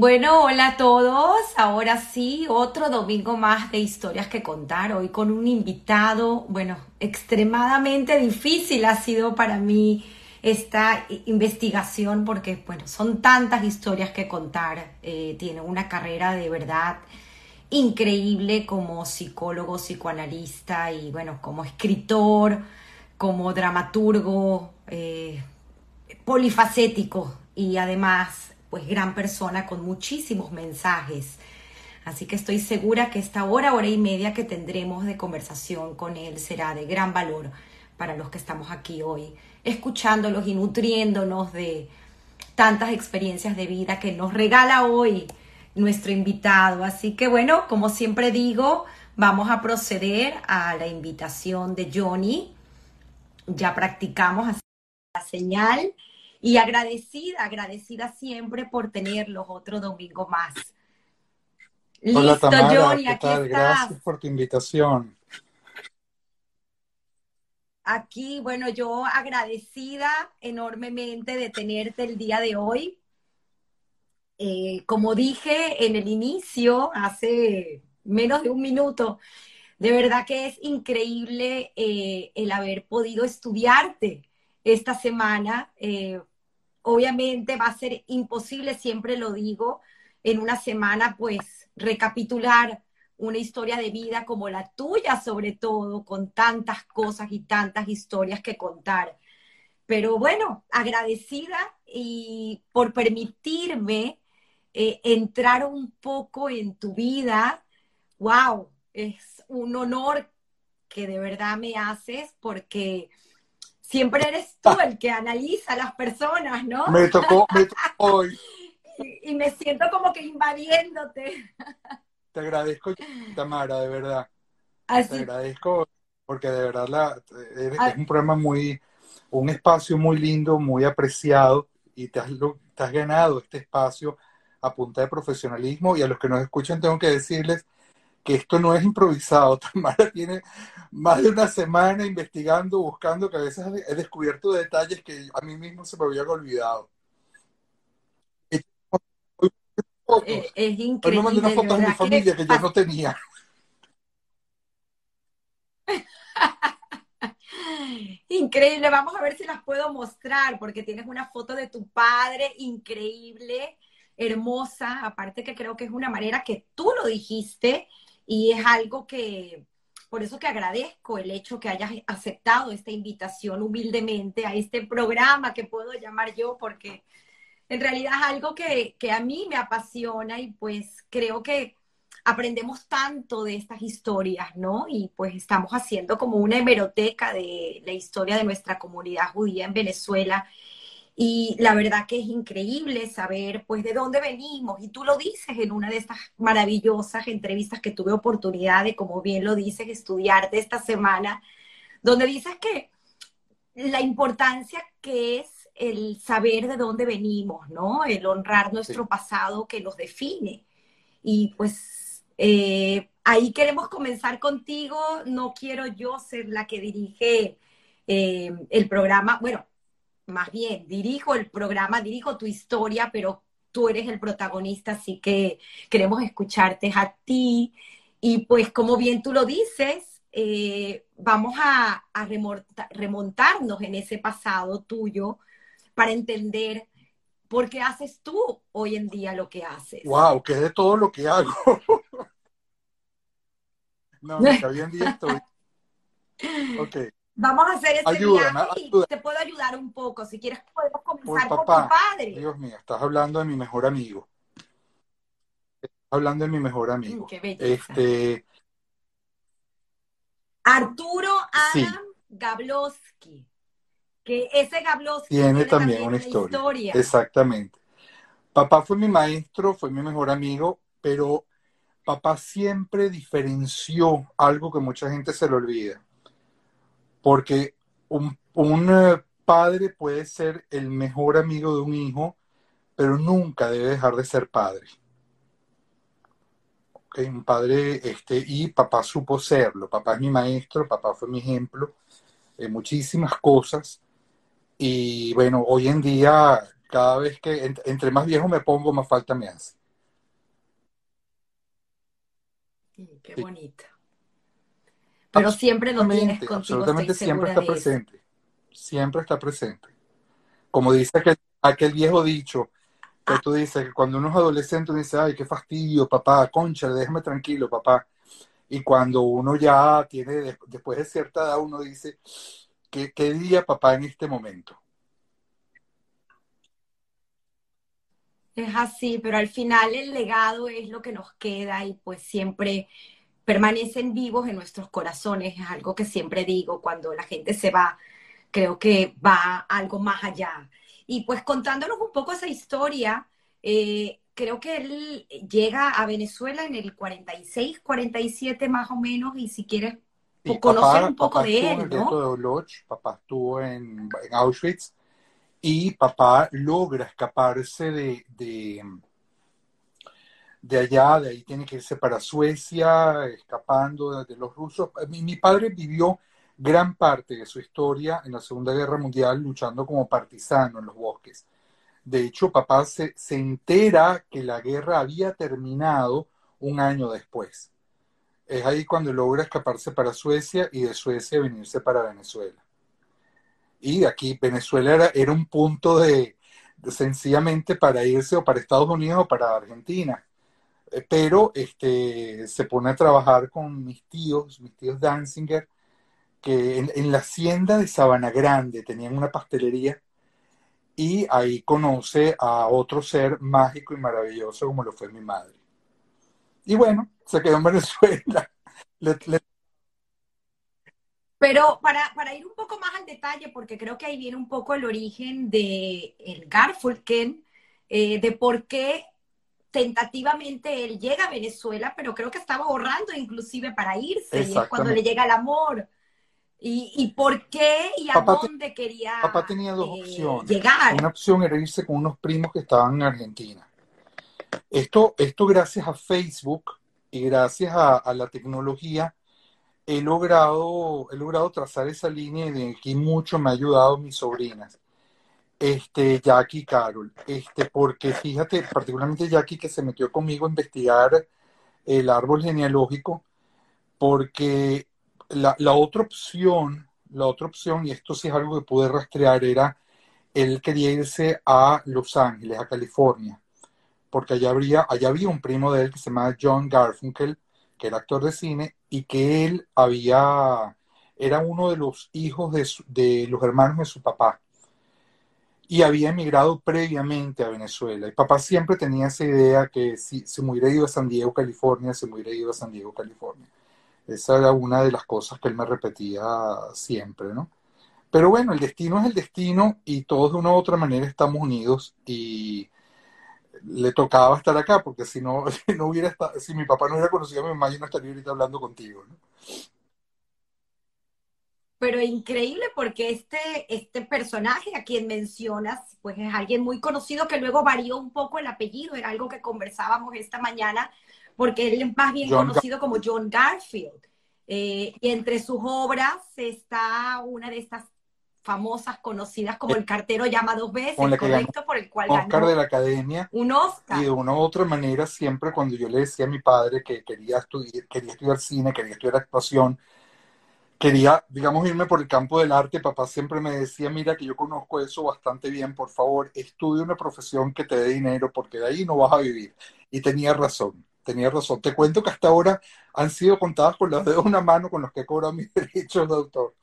Bueno, hola a todos. Ahora sí, otro domingo más de historias que contar. Hoy con un invitado, bueno, extremadamente difícil ha sido para mí esta investigación porque, bueno, son tantas historias que contar. Eh, tiene una carrera de verdad increíble como psicólogo, psicoanalista y, bueno, como escritor, como dramaturgo, eh, polifacético y además pues gran persona con muchísimos mensajes. Así que estoy segura que esta hora, hora y media que tendremos de conversación con él será de gran valor para los que estamos aquí hoy, escuchándolos y nutriéndonos de tantas experiencias de vida que nos regala hoy nuestro invitado. Así que bueno, como siempre digo, vamos a proceder a la invitación de Johnny. Ya practicamos la señal y agradecida, agradecida siempre por tenerlos otro domingo más. Hola Tamara, Johnny, ¿qué tal? Gracias por tu invitación. Aquí, bueno, yo agradecida enormemente de tenerte el día de hoy. Eh, como dije en el inicio, hace menos de un minuto, de verdad que es increíble eh, el haber podido estudiarte esta semana. Eh, obviamente va a ser imposible, siempre lo digo, en una semana, pues recapitular una historia de vida como la tuya, sobre todo, con tantas cosas y tantas historias que contar. Pero bueno, agradecida y por permitirme eh, entrar un poco en tu vida. ¡Wow! Es un honor que de verdad me haces porque siempre eres tú el que analiza a las personas, ¿no? Me tocó, me tocó hoy. Y, me siento como que invadiéndote. Te agradezco, Tamara, de verdad. Te agradezco porque de verdad la, es un programa muy, un espacio muy lindo, muy apreciado y te has, te has ganado este espacio a punta de profesionalismo y a los que nos escuchan tengo que decirles que esto no es improvisado. Tamara tiene más de una semana investigando, buscando, que a veces he descubierto detalles que a mí mismo se me habían olvidado. Es, increíble. Hoy me mandé una foto de mi familia que, yo no tenía. Increíble, vamos a ver si las puedo mostrar, porque tienes una foto de tu padre increíble, hermosa, aparte que creo que es una manera que tú lo dijiste, y es algo que, por eso que agradezco el hecho que hayas aceptado esta invitación humildemente a este programa que puedo llamar yo, porque en realidad es algo que, que a mí me apasiona y pues creo que aprendemos tanto de estas historias, ¿no? Y pues estamos haciendo como una hemeroteca de la historia de nuestra comunidad judía en Venezuela y la verdad que es increíble saber pues de dónde venimos. Y tú lo dices en una de estas maravillosas entrevistas que tuve oportunidad de, como bien lo dices, estudiarte esta semana, donde dices que la importancia que es el saber de dónde venimos, ¿no? El honrar nuestro pasado que nos define. Y pues eh, ahí queremos comenzar contigo. No quiero yo ser la que dirige eh, el programa. Bueno, más bien, dirijo el programa, dirijo tu historia, pero tú eres el protagonista, así que queremos escucharte a ti. Y pues como bien tú lo dices, eh, vamos a, remontarnos en ese pasado tuyo para entender por qué haces tú hoy en día lo que haces. ¡Wow! Que es de todo lo que hago. no, hoy en día estoy. Ok. Vamos a hacer este viaje y te puedo ayudar un poco. Si quieres, podemos comenzar con tu padre. Dios mío, estás hablando de mi mejor amigo. Estás hablando de mi mejor amigo. qué este. Arturo Adam Gablowski. Que ese Gablowski tiene, también, una, historia. Exactamente. Papá fue mi maestro, fue mi mejor amigo, pero papá siempre diferenció algo que mucha gente se le olvida porque un, un eh, padre puede ser el mejor amigo de un hijo, pero nunca debe dejar de ser padre. Okay, un padre, este, y papá supo serlo, papá es mi maestro, papá fue mi ejemplo, eh, muchísimas cosas. Y bueno, hoy en día, cada vez que entre más viejo me pongo, más falta me hace. Qué bonita. Pero siempre lo tienes contigo. Absolutamente siempre está presente. Siempre está presente. Como dice aquel, aquel viejo dicho, que tú dices que cuando uno es adolescente uno dice, ay, qué fastidio, papá, concha, déjame tranquilo, papá. Y cuando uno ya tiene, después de cierta edad, uno dice, ¿qué, qué diría papá en este momento? Es así, pero al final el legado es lo que nos queda y pues siempre permanecen vivos en nuestros corazones. Es algo que siempre digo cuando la gente se va, creo que va algo más allá. Y pues contándonos un poco esa historia, eh, creo que él llega a Venezuela en el 46, 47 más o menos, y si quieres conocer un poco de él, ¿no? De papá estuvo en, Auschwitz y papá logra escaparse de, de, de, allá, de ahí tiene que irse para Suecia, escapando de, los rusos. Mi, mi, padre vivió gran parte de su historia en la Segunda Guerra Mundial luchando como partisano en los bosques. De hecho, papá se, se entera que la guerra había terminado un año después. Es ahí cuando logra escaparse para Suecia y de Suecia venirse para Venezuela. Y aquí Venezuela era, era un punto de, sencillamente para irse o para Estados Unidos o para Argentina. Pero este, se pone a trabajar con mis tíos, mis tíos Danzinger, que en, la hacienda de Sabana Grande tenían una pastelería y ahí conoce a otro ser mágico y maravilloso como lo fue mi madre. Y bueno, se quedó en Venezuela. Pero para, para, ir un poco más al detalle, porque creo que ahí viene un poco el origen de el Garfunkel, eh, de por qué tentativamente él llega a Venezuela, pero creo que estaba ahorrando inclusive para irse, y es cuando le llega el amor. ¿Y, por qué y a dónde quería Papá tenía dos eh, opciones. llegar? Una opción era irse con unos primos que estaban en Argentina. Esto, esto gracias a Facebook y gracias a, la tecnología he logrado, he logrado trazar esa línea y de aquí mucho me ha ayudado mis sobrinas. Este, Jackie Carol. Este, porque fíjate, particularmente Jackie que se metió conmigo a investigar el árbol genealógico, porque la, otra opción, la otra opción, y esto sí es algo que pude rastrear, era él quería irse a Los Ángeles, a California, porque allá, allá había un primo de él que se llamaba John Garfunkel, que era actor de cine, y que él había, era uno de los hijos de, de los hermanos de su papá, y había emigrado previamente a Venezuela. Y papá siempre tenía esa idea que si se me hubiera ido a San Diego, California, se hubiera ido a San Diego, California. Esa era una de las cosas que él me repetía siempre, ¿no? Pero bueno, el destino es el destino y todos de una u otra manera estamos unidos y le tocaba estar acá porque si no, no hubiera estado, si mi papá no hubiera conocido a mi mamá, yo no estaría ahorita hablando contigo, ¿no? Pero increíble porque este, este personaje a quien mencionas, pues es alguien muy conocido que luego varió un poco el apellido, era algo que conversábamos esta mañana, porque él es más bien conocido como John Garfield. Eh, y entre sus obras está una de estas famosas conocidas como El cartero llama dos veces, correcto, por el cual Oscar de la Academia. Un Oscar. Y de una u otra manera, siempre cuando yo le decía a mi padre que quería estudiar, quería estudiar cine, quería estudiar actuación, quería, digamos, irme por el campo del arte, papá siempre me decía, mira que yo conozco eso bastante bien, por favor, estudia una profesión que te dé dinero, porque de ahí no vas a vivir. Y tenía razón tenía razón. Te cuento que hasta ahora han sido contadas con las dedos de una mano con los que he cobrado mis derechos de autor.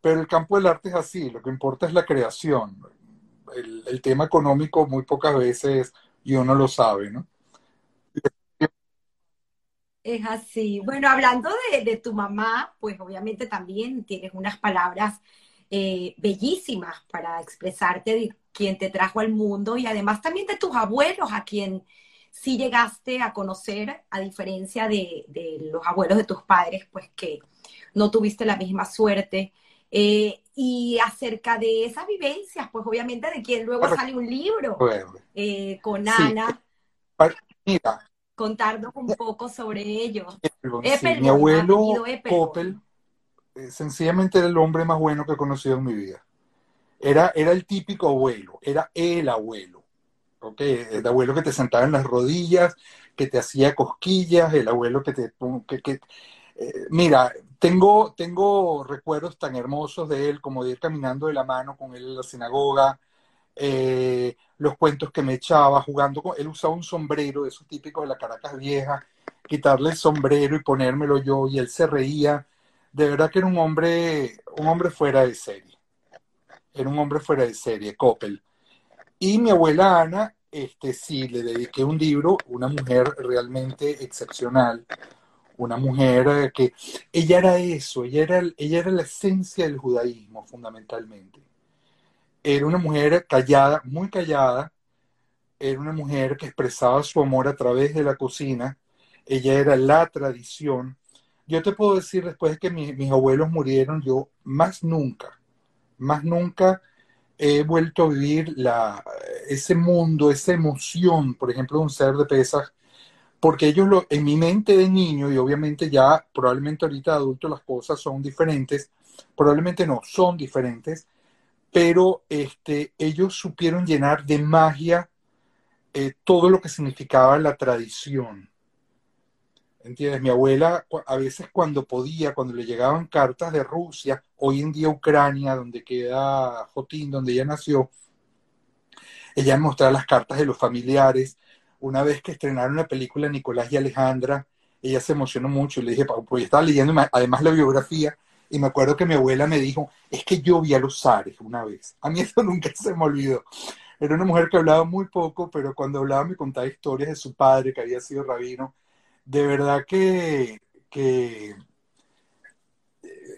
Pero el campo del arte es así, lo que importa es la creación. El, tema económico muy pocas veces y uno lo sabe, ¿no? Es así. Bueno, hablando de, tu mamá, pues obviamente también tienes unas palabras eh, bellísimas para expresarte de quien te trajo al mundo y además también de tus abuelos a quien si llegaste a conocer, a diferencia de, los abuelos de tus padres, pues que no tuviste la misma suerte. Eh, y acerca de esas vivencias, pues obviamente de quien luego sale un libro eh, con Ana. Mira, contarnos un poco sobre ello. mi abuelo Coppel eh, sencillamente era el hombre más bueno que he conocido en mi vida. Era, era el típico abuelo, era el abuelo ¿ok? El abuelo que te sentaba en las rodillas, que te hacía cosquillas, el abuelo que te... Que, eh, mira, tengo, tengo recuerdos tan hermosos de él como de ir caminando de la mano con él en la sinagoga, eh, los cuentos que me echaba, jugando con él usaba un sombrero esos típicos de la Caracas vieja, quitarle el sombrero y ponérmelo yo, y él se reía. De verdad que era un hombre, un hombre fuera de serie. Era un hombre fuera de serie, Coppel. Y mi abuela Ana, este, sí, le dediqué un libro, una mujer realmente excepcional, una mujer eh, que ella era eso, ella era, ella era la esencia del judaísmo fundamentalmente. Era una mujer callada, muy callada, era una mujer que expresaba su amor a través de la cocina, ella era la tradición. Yo te puedo decir, después de que mis abuelos murieron, yo más nunca, más nunca he vuelto a vivir la, ese mundo, esa emoción, por ejemplo, de un ser de pesas, porque ellos lo, en mi mente de niño, y obviamente ya probablemente ahorita de adulto las cosas son diferentes, probablemente no, son diferentes, pero este, ellos supieron llenar de magia eh, todo lo que significaba la tradición. ¿Entiendes? Mi abuela a veces cuando podía, cuando le llegaban cartas de Rusia, hoy en día Ucrania, donde queda Jotín, donde ella nació, ella mostraba las cartas de los familiares. Una vez que estrenaron la película Nicolás y Alejandra, ella se emocionó mucho y le dije, pues estaba leyendo además la biografía y me acuerdo que mi abuela me dijo, es que yo vi a los Ares una vez. A mí eso nunca se me olvidó. Era una mujer que hablaba muy poco, pero cuando hablaba me contaba historias de su padre, que había sido rabino, de verdad que, que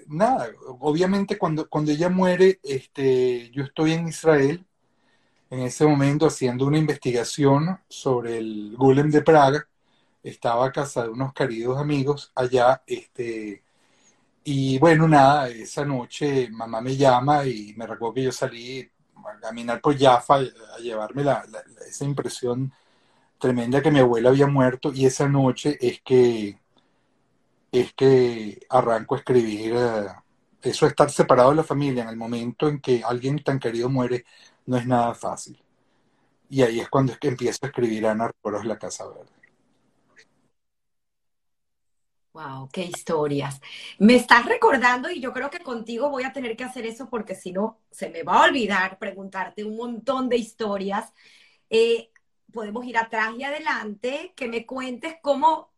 nada, obviamente cuando, cuando ella muere, este, yo estoy en Israel en ese momento haciendo una investigación sobre el Golem de Praga. Estaba a casa de unos queridos amigos allá, este, y bueno, nada, esa noche mamá me llama y me recuerdo que yo salí a caminar por Jaffa a llevarme la, esa impresión tremenda que mi abuela había muerto y esa noche es que es que arranco a escribir eh, eso estar separado de la familia en el momento en que alguien tan querido muere no es nada fácil. Y ahí es cuando es que empiezo a escribir Ana Recuerdos la Casa Verde Wow, qué historias. Me estás recordando y yo creo que contigo voy a tener que hacer eso porque si no se me va a olvidar preguntarte un montón de historias. Eh, podemos ir atrás y adelante, que me cuentes cómo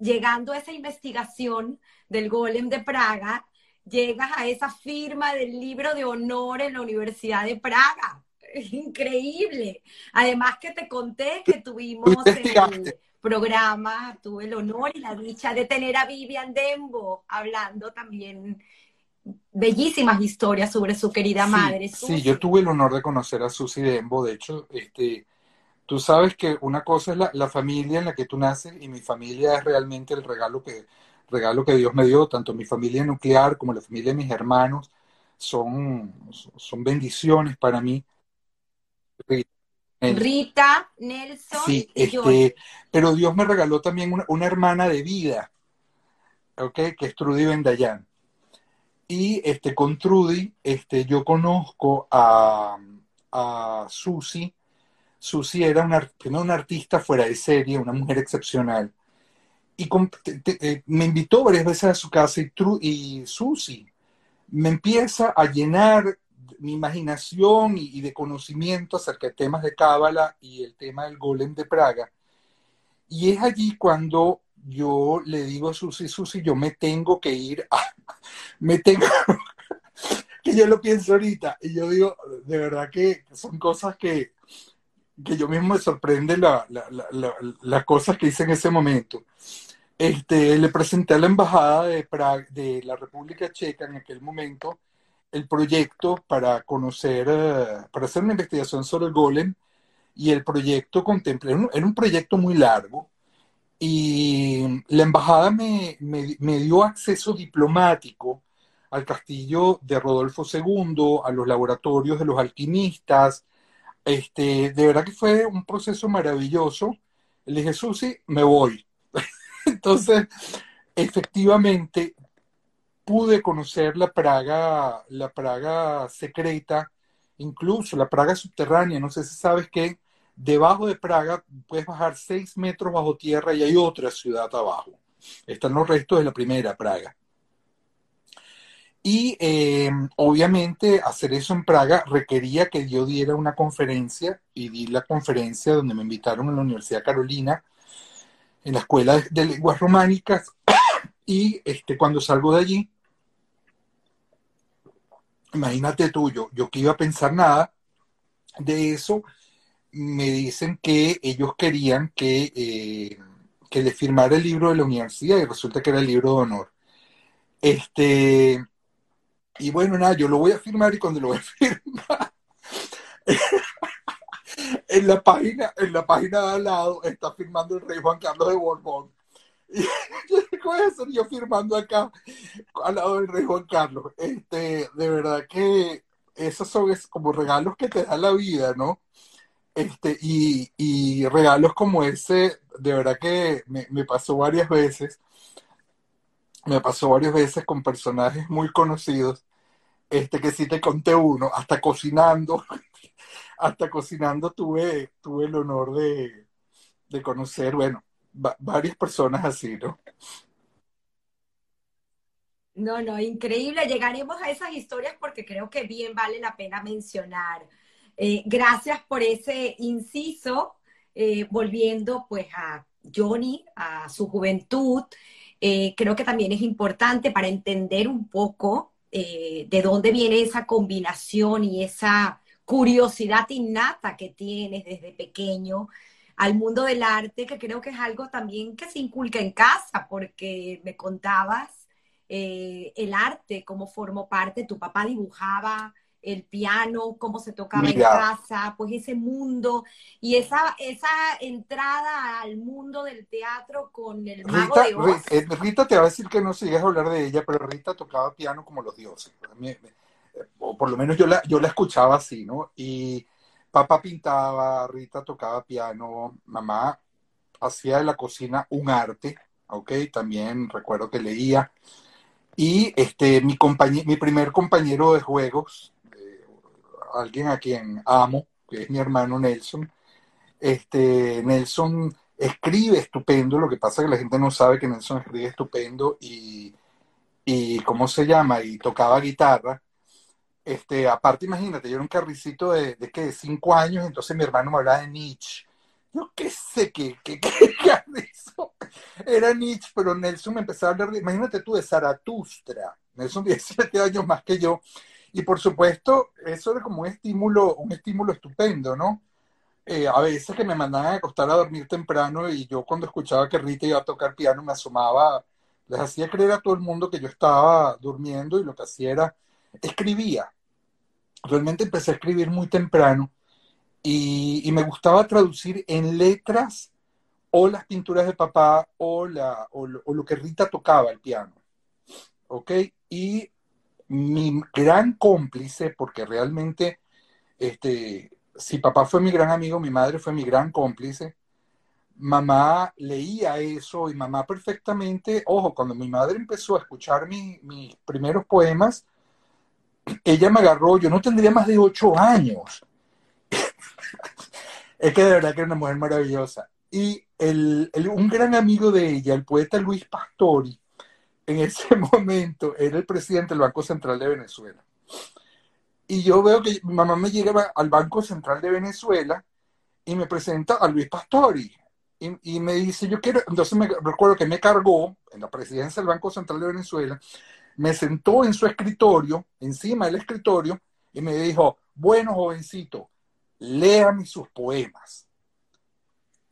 llegando a esa investigación del golem de Praga, llegas a esa firma del libro de honor en la Universidad de Praga. Increíble. Además que te conté que tuvimos el programa, tuve el honor y la dicha de tener a Vivian Dembo hablando también bellísimas historias sobre su querida madre. Sí, yo tuve el honor de conocer a Susi Dembo, de hecho, este, tú sabes que una cosa es la, familia en la que tú naces y mi familia es realmente el regalo que, regalo que Dios me dio, tanto mi familia nuclear como la familia de mis hermanos son, son bendiciones para mí. Rita, Nelson. Sí, este, pero Dios me regaló también una, hermana de vida. Que es Trudy Bendayan. Y este, con Trudy, este, yo conozco a, a Susi, Susi era una, una artista fuera de serie, una mujer excepcional. Y eh, me invitó varias veces a su casa y, y Susi me empieza a llenar mi imaginación y, de conocimiento acerca de temas de Cábala y el tema del golem de Praga. Y es allí cuando yo le digo a Susi, Susi, yo me tengo que ir a, me tengo, que yo lo pienso ahorita, y yo digo, de verdad que son cosas que, que yo mismo me sorprende las la, cosas que hice en ese momento. Este, le presenté a la embajada de, de la República Checa en aquel momento el proyecto para conocer, eh, para hacer una investigación sobre el golem y el proyecto contempla, era un, proyecto muy largo y la embajada me, me dio acceso diplomático al castillo de Rodolfo II, a los laboratorios de los alquimistas, este, de verdad que fue un proceso maravilloso. Le dije, Susi, me voy. Entonces, efectivamente, pude conocer la Praga, la Praga secreta, incluso la Praga subterránea, no sé si sabes que Debajo de Praga puedes bajar seis metros bajo tierra y hay otra ciudad abajo. Están los restos de la primera Praga. Y eh, obviamente hacer eso en Praga requería que yo diera una conferencia y di la conferencia donde me invitaron a la Universidad Carolina en la Escuela de Lenguas Románicas y este, cuando salgo de allí, imagínate tú, yo, que iba a pensar nada de eso, me dicen que ellos querían que, eh, que le firmara el libro de la universidad y resulta que era el libro de honor. Este, y bueno, nada, yo lo voy a firmar y cuando lo voy a firmar, en la página, en la página de al lado está firmando el rey Juan Carlos de Borbón. Y yo voy a yo firmando acá al lado del rey Juan Carlos. Este, de verdad que esos son como regalos que te da la vida, ¿no? Este, y, y regalos como ese, de verdad que me, me pasó varias veces. Me pasó varias veces con personajes muy conocidos este que sí te conté uno, hasta cocinando, hasta cocinando tuve, tuve el honor de, conocer, bueno, varias personas así, ¿no? No, no, increíble. Llegaremos a esas historias porque creo que bien vale la pena mencionar. Eh, gracias por ese inciso, eh, volviendo pues a Johnny, a su juventud. Eh, creo que también es importante para entender un poco de dónde viene esa combinación y esa curiosidad innata que tienes desde pequeño al mundo del arte, que creo que es algo también que se inculca en casa, porque me contabas eh, el arte, cómo formó parte, tu papá dibujaba, el piano, cómo se tocaba en casa, pues ese mundo y esa, esa entrada al mundo del teatro con el mago Rita, de Oz. Eh, Rita te va a decir que no sigues a hablar de ella, pero Rita tocaba piano como los dioses. O por lo menos yo la, yo la escuchaba así, ¿no? Y papá pintaba, Rita tocaba piano, mamá hacía de la cocina un arte, ¿ok? También recuerdo que leía. Y este, mi, mi primer compañero de juegos, alguien a quien amo, que es mi hermano Nelson. Este, Nelson escribe estupendo, lo que pasa es que la gente no sabe que Nelson escribe estupendo y, y ¿cómo se llama? Y tocaba guitarra. Este, aparte, imagínate, yo era un carricito de, de, ¿qué? de cinco años, entonces mi hermano me hablaba de Nietzsche. Yo qué sé qué, qué, qué. Era Nietzsche, pero Nelson me empezó a hablar de, imagínate tú, de Zaratustra. Nelson 17 años más que yo. Y por supuesto, eso era como un estímulo, un estímulo estupendo, ¿no? Eh, a veces que me mandaban a acostar a dormir temprano y yo cuando escuchaba que Rita iba a tocar piano me asomaba, les hacía creer a todo el mundo que yo estaba durmiendo y lo que hacía era escribía. Realmente empecé a escribir muy temprano y, me gustaba traducir en letras o las pinturas de papá o, lo que Rita tocaba el piano. ¿Ok? Y mi gran cómplice, porque realmente, este, si papá fue mi gran amigo, mi madre fue mi gran cómplice, mamá leía eso y mamá perfectamente, ojo, cuando mi madre empezó a escuchar mis primeros poemas, ella me agarró, yo no tendría más de ocho años. es que de verdad que era una mujer maravillosa. Y el, un gran amigo de ella, el poeta Luis Pastori, en ese momento era el presidente del Banco Central de Venezuela. Y yo veo que mi mamá me llega al Banco Central de Venezuela y me presenta a Luis Pastori. Y, me dice, yo quiero, entonces me recuerdo que me cargó en la presidencia del Banco Central de Venezuela, me sentó en su escritorio, encima del escritorio, y me dijo, bueno, jovencito, léame sus poemas.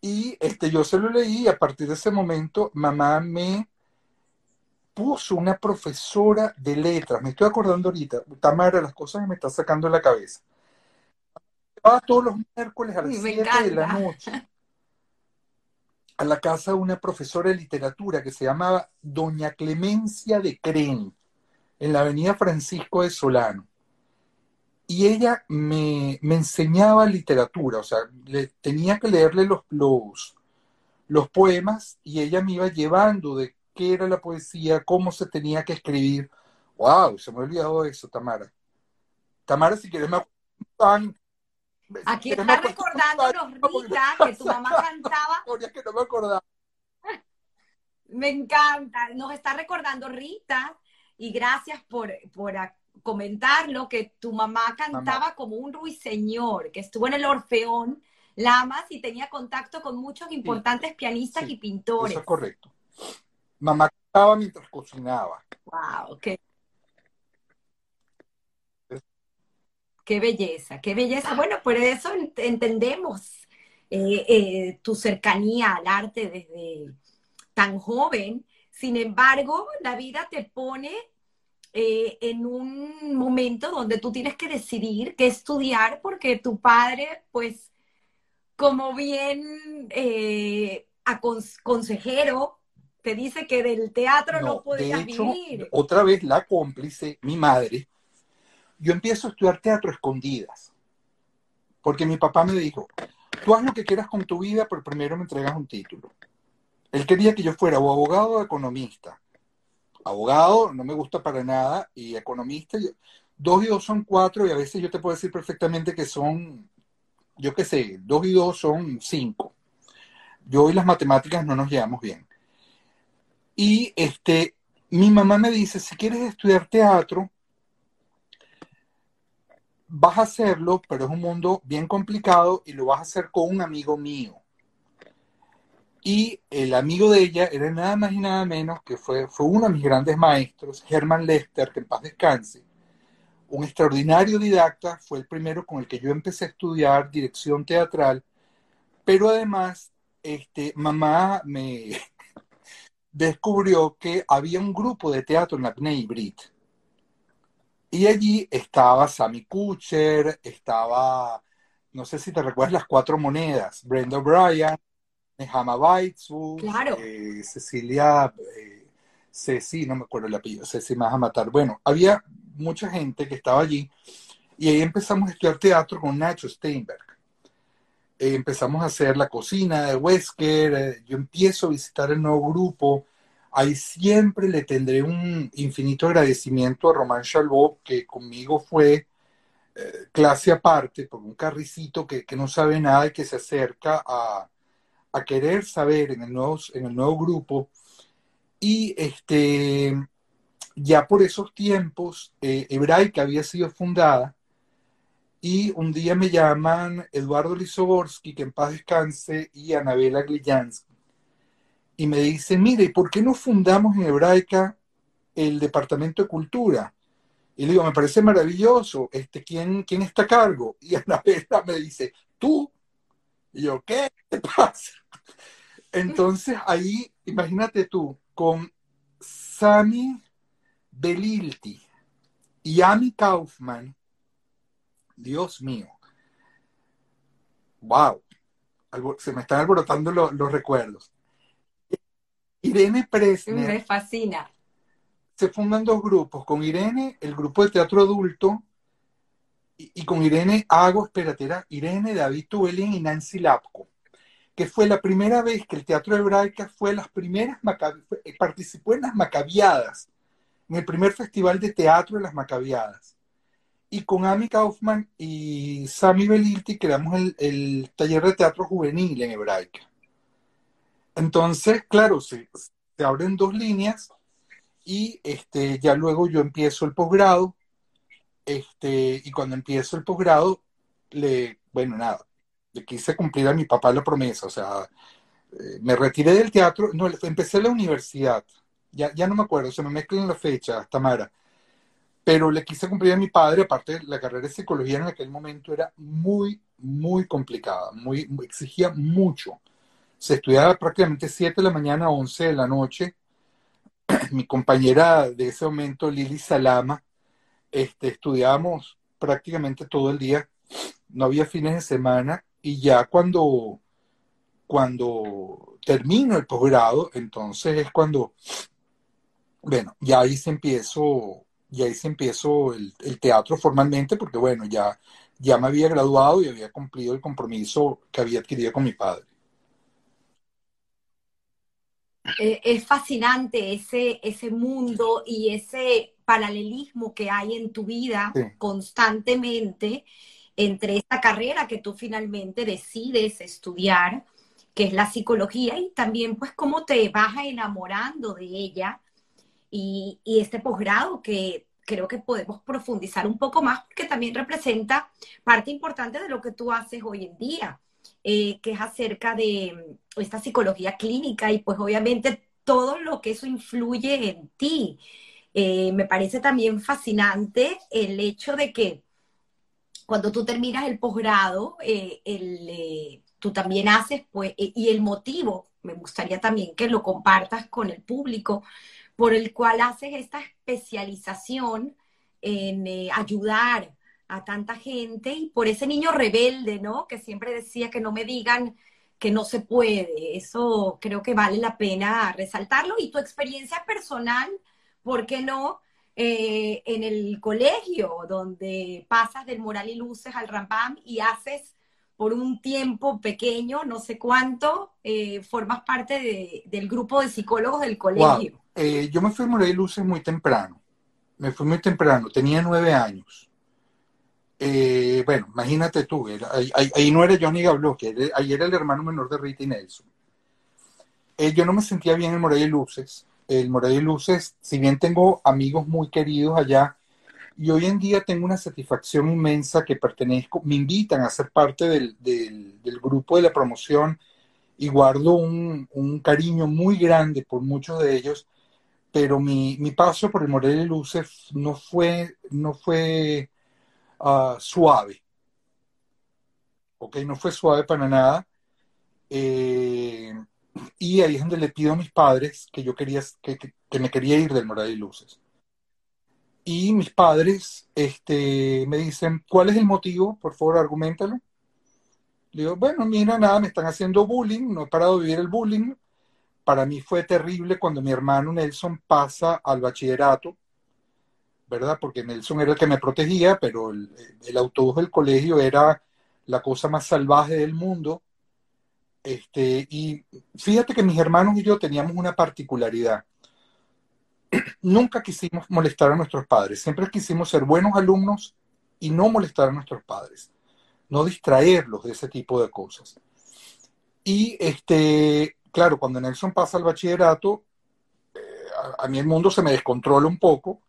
Y este, yo se lo leí y a partir de ese momento mamá me puso una profesora de letras, me estoy acordando ahorita, Tamara, las cosas que me está sacando en la cabeza. Va todos los miércoles a las 7 de la noche a la casa de una profesora de literatura que se llamaba Doña Clemencia de Cren, en la avenida Francisco de Solano. Y ella me, enseñaba literatura, o sea, le, tenía que leerle los, los, los poemas y ella me iba llevando de qué era la poesía, cómo se tenía que escribir. ¡Wow! Se me ha olvidado eso, Tamara. Tamara, si quieres me Aquí está recordándonos Rita que tu mamá cantaba. que no me acordaba. Me encanta. Nos está recordando Rita y gracias por, por comentarlo, que tu mamá cantaba como un ruiseñor, que estuvo en el Orfeón Lamas y tenía contacto con muchos importantes pianistas y pintores. Eso es correcto. Mamá cantaba mientras cocinaba. Wow, qué, qué belleza, qué belleza. Bueno, por eso entendemos eh, eh, tu cercanía al arte desde tan joven. Sin embargo, la vida te pone eh, en un momento donde tú tienes que decidir qué estudiar porque tu padre, pues, como bien eh, consejero, te dice que del teatro no, no vivir. Otra vez la cómplice, mi madre, yo empiezo a estudiar teatro escondidas. Porque mi papá me dijo, tú haz lo que quieras con tu vida, pero primero me entregas un título. Él quería que yo fuera o abogado o economista. Abogado no me gusta para nada y economista, dos y dos son cuatro y a veces yo te puedo decir perfectamente que son yo qué sé, dos y dos son cinco. Yo y las matemáticas no nos llevamos bien. Y este, mi mamá me dice, si quieres estudiar teatro, vas a hacerlo, pero es un mundo bien complicado y lo vas a hacer con un amigo mío. Y el amigo de ella era nada más y nada menos que fue, fue uno de mis grandes maestros, Herman Lester, que en paz descanse un extraordinario didacta, fue el primero con el que yo empecé a estudiar dirección teatral, pero además, este, mamá me descubrió que había un grupo de teatro en la Brit. Y allí estaba Sammy Kutcher, estaba, no sé si te recuerdas, las cuatro monedas, Brenda Bryan, Nehama Baitzú, eh, Cecilia, eh, Ceci, no me acuerdo el apellido, Ceci más a matar. Bueno, había mucha gente que estaba allí y ahí empezamos a estudiar teatro con Nacho Steinberg. Eh, empezamos a hacer la cocina de Wesker, yo empiezo a visitar el nuevo grupo, ahí siempre le tendré un infinito agradecimiento a Román Chalbot, que conmigo fue clase aparte, por un carricito que, no sabe nada y que se acerca a, a querer saber en el, nuevo, en el nuevo grupo. Y este, ya por esos tiempos, eh, Hebraica había sido fundada y un día me llaman Eduardo Lisoborsky, que en paz descanse, y Anabela Glillansky. Y me dicen, mire, ¿y por qué no fundamos en Hebraica el Departamento de Cultura? Y le digo, me parece maravilloso, este, ¿quién, quién está a cargo? Y Anabela me dice, tú. Yo, ¿qué te pasa? Entonces ahí, imagínate tú, con Sami Belilti y Amy Kaufman, Dios mío, wow, se me están alborotando los recuerdos. Irene Presner. Me fascina. Se fundan dos grupos. Con Irene, el grupo de teatro adulto, y, con Irene hago, espérate, era Irene, David Tubelin y Nancy Lapco, que fue la primera vez que el teatro hebraica fue las primeras, participó en las macabiadas en el primer festival de teatro de las Macabiadas. Y con Amy Kaufman y Sami Belilti creamos el, taller de teatro juvenil en hebraica. Entonces, claro, se, se abren dos líneas y este, ya luego yo empiezo el posgrado. Este, y cuando empiezo el posgrado, le, bueno, nada, quise cumplir a mi papá la promesa, o sea, eh, me retiré del teatro, no, empecé la universidad, ya, no me acuerdo, se me mezclan las fechas, Tamara. Pero le quise cumplir a mi padre, aparte la carrera de psicología en aquel momento era muy, muy complicada, muy, exigía mucho. Se estudiaba prácticamente 7 de la mañana a 11 de la noche. mi compañera de ese momento, Lili Salama, este, estudiábamos prácticamente todo el día, no había fines de semana y ya cuando, cuando termino el posgrado, entonces es cuando bueno, ya ahí se empiezo, ya ahí se empiezo el, teatro formalmente, porque bueno, ya, ya me había graduado y había cumplido el compromiso que había adquirido con mi padre. Eh, es fascinante ese, ese mundo y ese paralelismo que hay en tu vida constantemente entre esta carrera que tú finalmente decides estudiar, que es la psicología, y también pues cómo te vas enamorando de ella y, este posgrado que creo que podemos profundizar un poco más porque también representa parte importante de lo que tú haces hoy en día, eh, que es acerca de esta psicología clínica y pues obviamente todo lo que eso influye en ti. Eh, me parece también fascinante el hecho de que cuando tú terminas el posgrado, eh, eh, tú también haces, pues, y el motivo, me gustaría también que lo compartas con el público, por el cual haces esta especialización en ayudar a tanta gente y por ese niño rebelde, ¿no? Que siempre decía que no me digan que no se puede. Eso creo que vale la pena resaltarlo. Y tu experiencia personal, ¿por qué no? Eh, en el colegio, donde pasas del Moral y Luces al Rambam y haces por un tiempo pequeño, no sé cuánto, eh, formas parte del grupo de psicólogos del colegio. Eh, yo me fui a Moral y Luces muy temprano, me fui muy temprano, tenía nueve años. Eh, bueno, imagínate tú, ahí, no era Johnny Gabló, que ahí era el hermano menor de Rita y Nelson. Eh, yo no me sentía bien en Moray y Luces. El y Luces, si bien tengo amigos muy queridos allá, y hoy en día tengo una satisfacción inmensa que pertenezco, me invitan a ser parte del, grupo de la promoción y guardo un, cariño muy grande por muchos de ellos, pero mi, paso por el y Luces no fue, no fue Ah, suave. Ok, no fue suave para nada. Eh, y ahí es donde le pido a mis padres que yo quería, que, me quería ir del Moral y Luces. Y mis padres este, me dicen, ¿cuál es el motivo? Por favor, argumentalo. Le digo, bueno, mira, nada, me están haciendo bullying, no he parado de vivir el bullying. Para mí fue terrible cuando mi hermano Nelson pasa al bachillerato ¿verdad? Porque Nelson era el que me protegía, pero el, autobús del colegio era la cosa más salvaje del mundo. Este, y fíjate que mis hermanos y yo teníamos una particularidad. Nunca quisimos molestar a nuestros padres, siempre quisimos ser buenos alumnos y no molestar a nuestros padres, no distraerlos de ese tipo de cosas. Y este, claro, cuando Nelson pasa al bachillerato, eh, a, a, mí el mundo se me descontrola un poco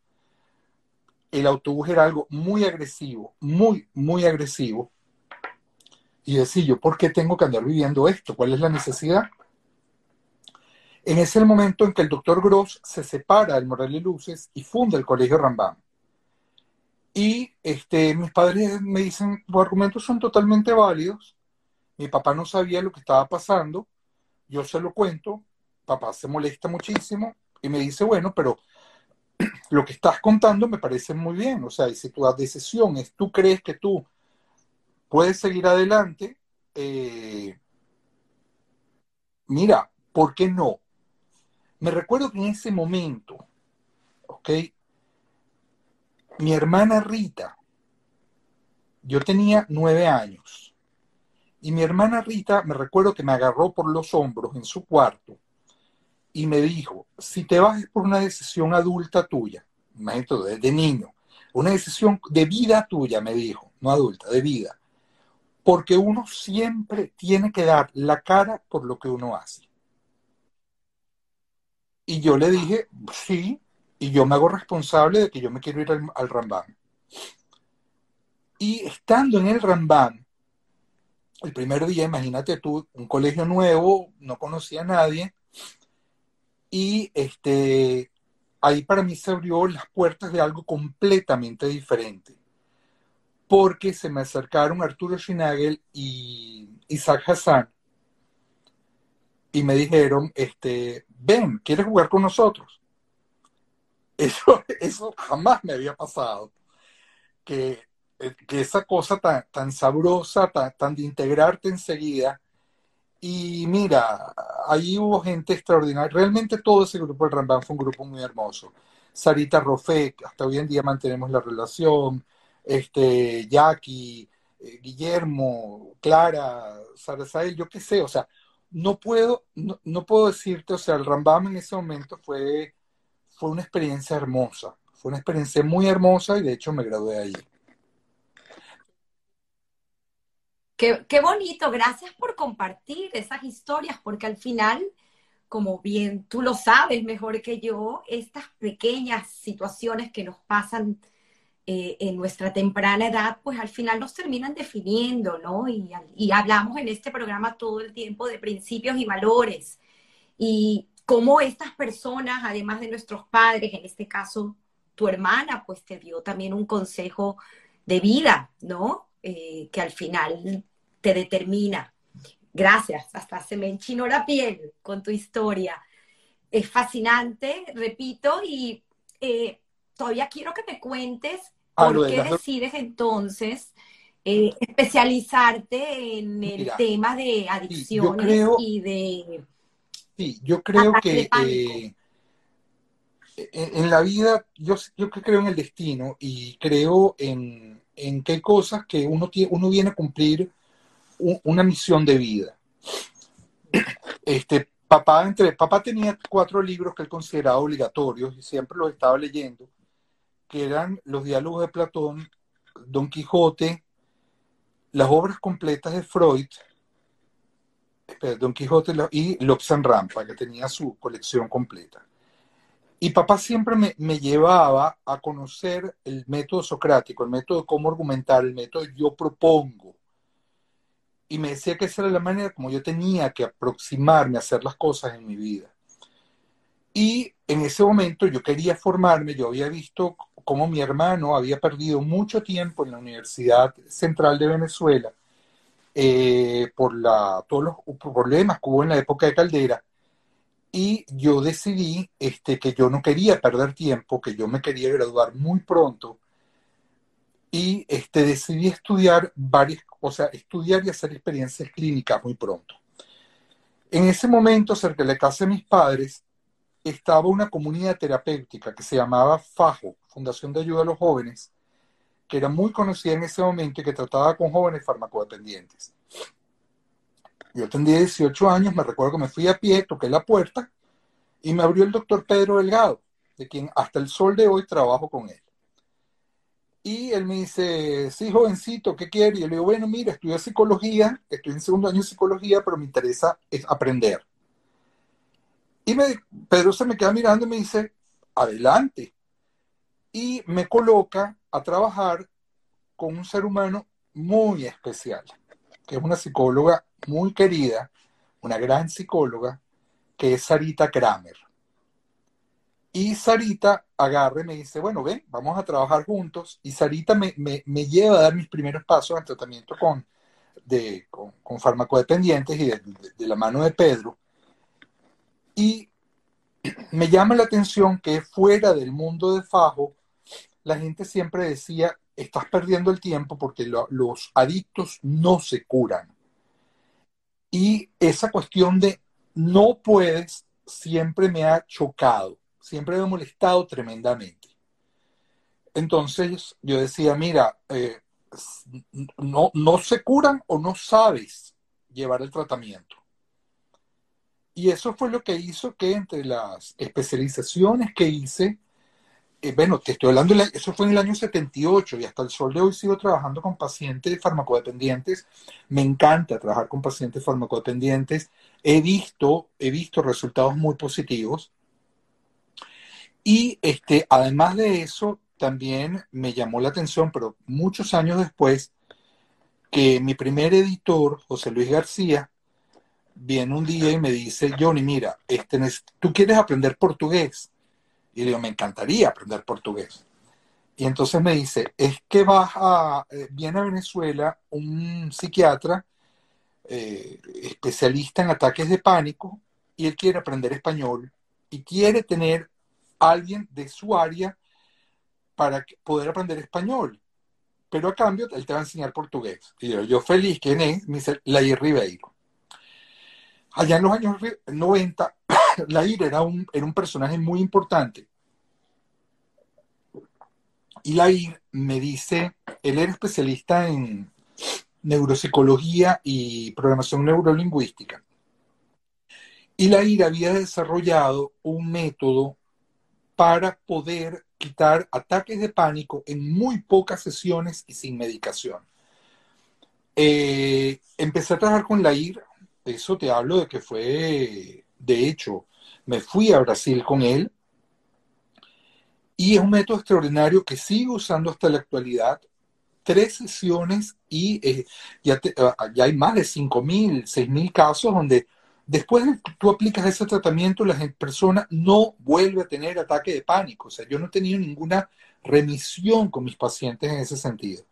el autobús era algo muy agresivo, muy, muy agresivo. Y decía yo, ¿por qué tengo que andar viviendo esto? ¿Cuál es la necesidad? En ese momento en que el doctor Gross se separa del Moral y Luces y funda el Colegio Rambam. Y este, mis padres me dicen, los argumentos son totalmente válidos. Mi papá no sabía lo que estaba pasando. Yo se lo cuento. Papá se molesta muchísimo y me dice, bueno, pero lo que estás contando me parece muy bien. O sea, y si tu decisión es, tú crees que tú puedes seguir adelante, eh, mira, ¿por qué no? Me recuerdo que en ese momento, ¿ok? Mi hermana Rita, yo tenía nueve años, y mi hermana Rita, me recuerdo que me agarró por los hombros en su cuarto y me dijo, si te vas por una decisión adulta tuya, imagínate, de niño, una decisión de vida tuya, me dijo, no adulta, de vida, porque uno siempre tiene que dar la cara por lo que uno hace. Y yo le dije, sí, y yo me hago responsable de que yo me quiero ir al, al Rambam. Y estando en el Rambam, el primer día, imagínate tú, un colegio nuevo, no conocía a nadie, y este, ahí para mí se abrió las puertas de algo completamente diferente. Porque se me acercaron Arturo Schinagel y Isaac Hassan y me dijeron, este, ven, ¿quieres jugar con nosotros? Eso, eso jamás me había pasado. Que, que esa cosa tan, tan sabrosa, tan, tan de integrarte enseguida, y mira, ahí hubo gente extraordinaria. Realmente todo ese grupo del Rambam fue un grupo muy hermoso. Sarita Rofek, hasta hoy en día mantenemos la relación. Este, Jackie, eh, Guillermo, Clara, Sarasael, yo qué sé, o sea, no puedo, no, puedo decirte, o sea, el Rambam en ese momento fue, fue una experiencia hermosa, fue una experiencia muy hermosa y de hecho me gradué ahí. Qué bonito, gracias por compartir esas historias, porque al final como bien tú lo sabes mejor que yo, estas pequeñas situaciones que nos pasan eh, en nuestra temprana edad, pues al final nos terminan definiendo, ¿no? Y, y, hablamos en este programa todo el tiempo de principios y valores y cómo estas personas, además de nuestros padres, en este caso tu hermana, pues te dio también un consejo de vida, ¿no? Eh, que al final te determina. Gracias, hasta se me enchinó la piel con tu historia. Es fascinante, repito, y eh, todavía quiero que me cuentes por qué decides entonces eh, especializarte en el tema de adicciones y de... Sí, yo creo que eh, en, la vida, yo, yo creo en el destino y creo en, en hay cosas que uno, tiene, uno viene a cumplir una misión de vida. Este, papá, entre, papá tenía cuatro libros que él consideraba obligatorios y siempre los estaba leyendo, que eran los diálogos de Platón, Don Quijote, las obras completas de Freud, Don Quijote y Lobsang Rampa, que tenía su colección completa. Y papá siempre me, me, llevaba a conocer el método socrático, el método de cómo argumentar, el método yo propongo y me decía que esa era la manera como yo tenía que aproximarme a hacer las cosas en mi vida. Y en ese momento yo quería formarme, yo había visto cómo mi hermano había perdido mucho tiempo en la Universidad Central de Venezuela eh, por la, todos los problemas que hubo en la época de Caldera. Y yo decidí este, que yo no quería perder tiempo, que yo me quería graduar muy pronto y este, decidí estudiar varias, o sea, estudiar y hacer experiencias clínicas muy pronto. En ese momento, cerca de la casa de mis padres, estaba una comunidad terapéutica que se llamaba FAJO, Fundación de Ayuda a los Jóvenes, que era muy conocida en ese momento y que trataba con jóvenes farmacodependientes. Yo tendría 18 años, me recuerdo que me fui a pie, toqué la puerta y me abrió el doctor Pedro Delgado, de quien hasta el sol de hoy trabajo con él. Y él me dice, sí, jovencito, ¿qué quiere? Y yo le digo, bueno, mira, estudio psicología, estoy en segundo año de psicología, pero me interesa es aprender. Y me, Pedro se me queda mirando y me dice, adelante. Y me coloca a trabajar con un ser humano muy especial, que es una psicóloga muy querida, una gran psicóloga, que es Sarita Kramer. Y Sarita agarre y me dice, bueno, ven, vamos a trabajar juntos. Y Sarita me, lleva a dar mis primeros pasos en tratamiento con, de, con, farmacodependientes y de, la mano de Pedro. Y me llama la atención que fuera del mundo de Fajo, la gente siempre decía, estás perdiendo el tiempo porque los adictos no se curan. Y esa cuestión de no puedes siempre me ha chocado siempre me ha molestado tremendamente. Entonces yo decía, mira, eh, no, no se curan o no sabes llevar el tratamiento. Y eso fue lo que hizo que entre las especializaciones que hice, eh, bueno, te estoy hablando, eso fue en el año 78 y hasta el sol de hoy sigo trabajando con pacientes farmacodependientes. Me encanta trabajar con pacientes farmacodependientes. He visto, he visto resultados muy positivos. Y este, además de eso, también me llamó la atención, pero muchos años después, que mi primer editor, José Luis García, viene un día y me dice, Johnny, mira, este, tú quieres aprender portugués. Y le digo, me encantaría aprender portugués. Y entonces me dice, es que vas a, eh, viene a Venezuela un psiquiatra eh, especialista en ataques de pánico y él quiere aprender español y quiere tener alguien de su área para poder aprender español. Pero a cambio, él te va a enseñar portugués. Y yo, yo feliz, ¿quién es? Me dice, Lair Ribeiro. Allá en los años 90, Lair era un, personaje muy importante. Y Lair me dice, él era especialista en neuropsicología y programación neurolingüística. Y Lair había desarrollado un método para poder quitar ataques de pánico en muy pocas sesiones y sin medicación. Eh, empecé a trabajar con la IR, eso te hablo de que fue, de hecho, me fui a Brasil con él, y es un método extraordinario que sigo usando hasta la actualidad. Tres sesiones y eh, ya, ah, ya hay más de 5.000, 6.000 casos donde Después de que tú aplicas ese tratamiento, la persona no vuelve a tener ataque de pánico. O sea, yo no he tenido ninguna remisión con mis pacientes en ese sentido.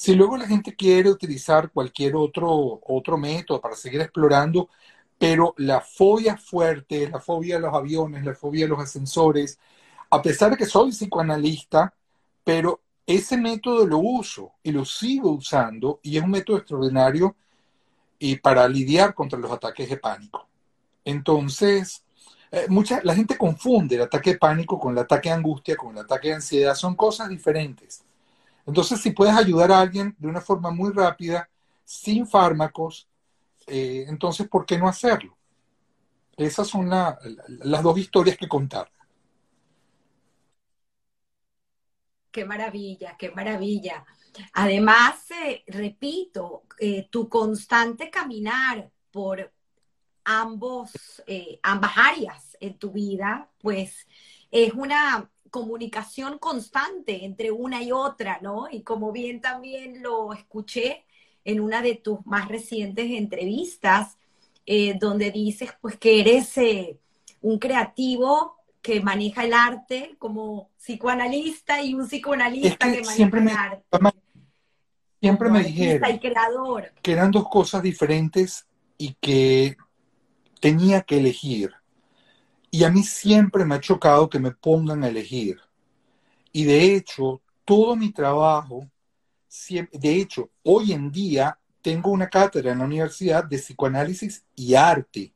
Si luego la gente quiere utilizar cualquier otro, otro método para seguir explorando, pero la fobia fuerte, la fobia de los aviones, la fobia de los ascensores, a pesar de que soy psicoanalista, pero ese método lo uso y lo sigo usando y es un método extraordinario y para lidiar contra los ataques de pánico. Entonces, eh, mucha, la gente confunde el ataque de pánico con el ataque de angustia, con el ataque de ansiedad, son cosas diferentes. Entonces, si puedes ayudar a alguien de una forma muy rápida, sin fármacos, eh, entonces, ¿por qué no hacerlo? Esas son las dos historias que contar. Qué maravilla, qué maravilla. Además, eh, repito, eh, tu constante caminar por ambos, ambas áreas en tu vida, pues es una comunicación constante entre una y otra, ¿no? Y como bien también lo escuché en una de tus más recientes entrevistas, donde dices pues que eres un creativo que maneja el arte como psicoanalista y un psicoanalista que, maneja el arte. Siempre me dijeron que eran dos cosas diferentes y que tenía que elegir. Y a mí siempre me ha chocado que me pongan a elegir. Y de hecho, todo mi trabajo, de hecho, hoy en día tengo una cátedra en la universidad de psicoanálisis y arte.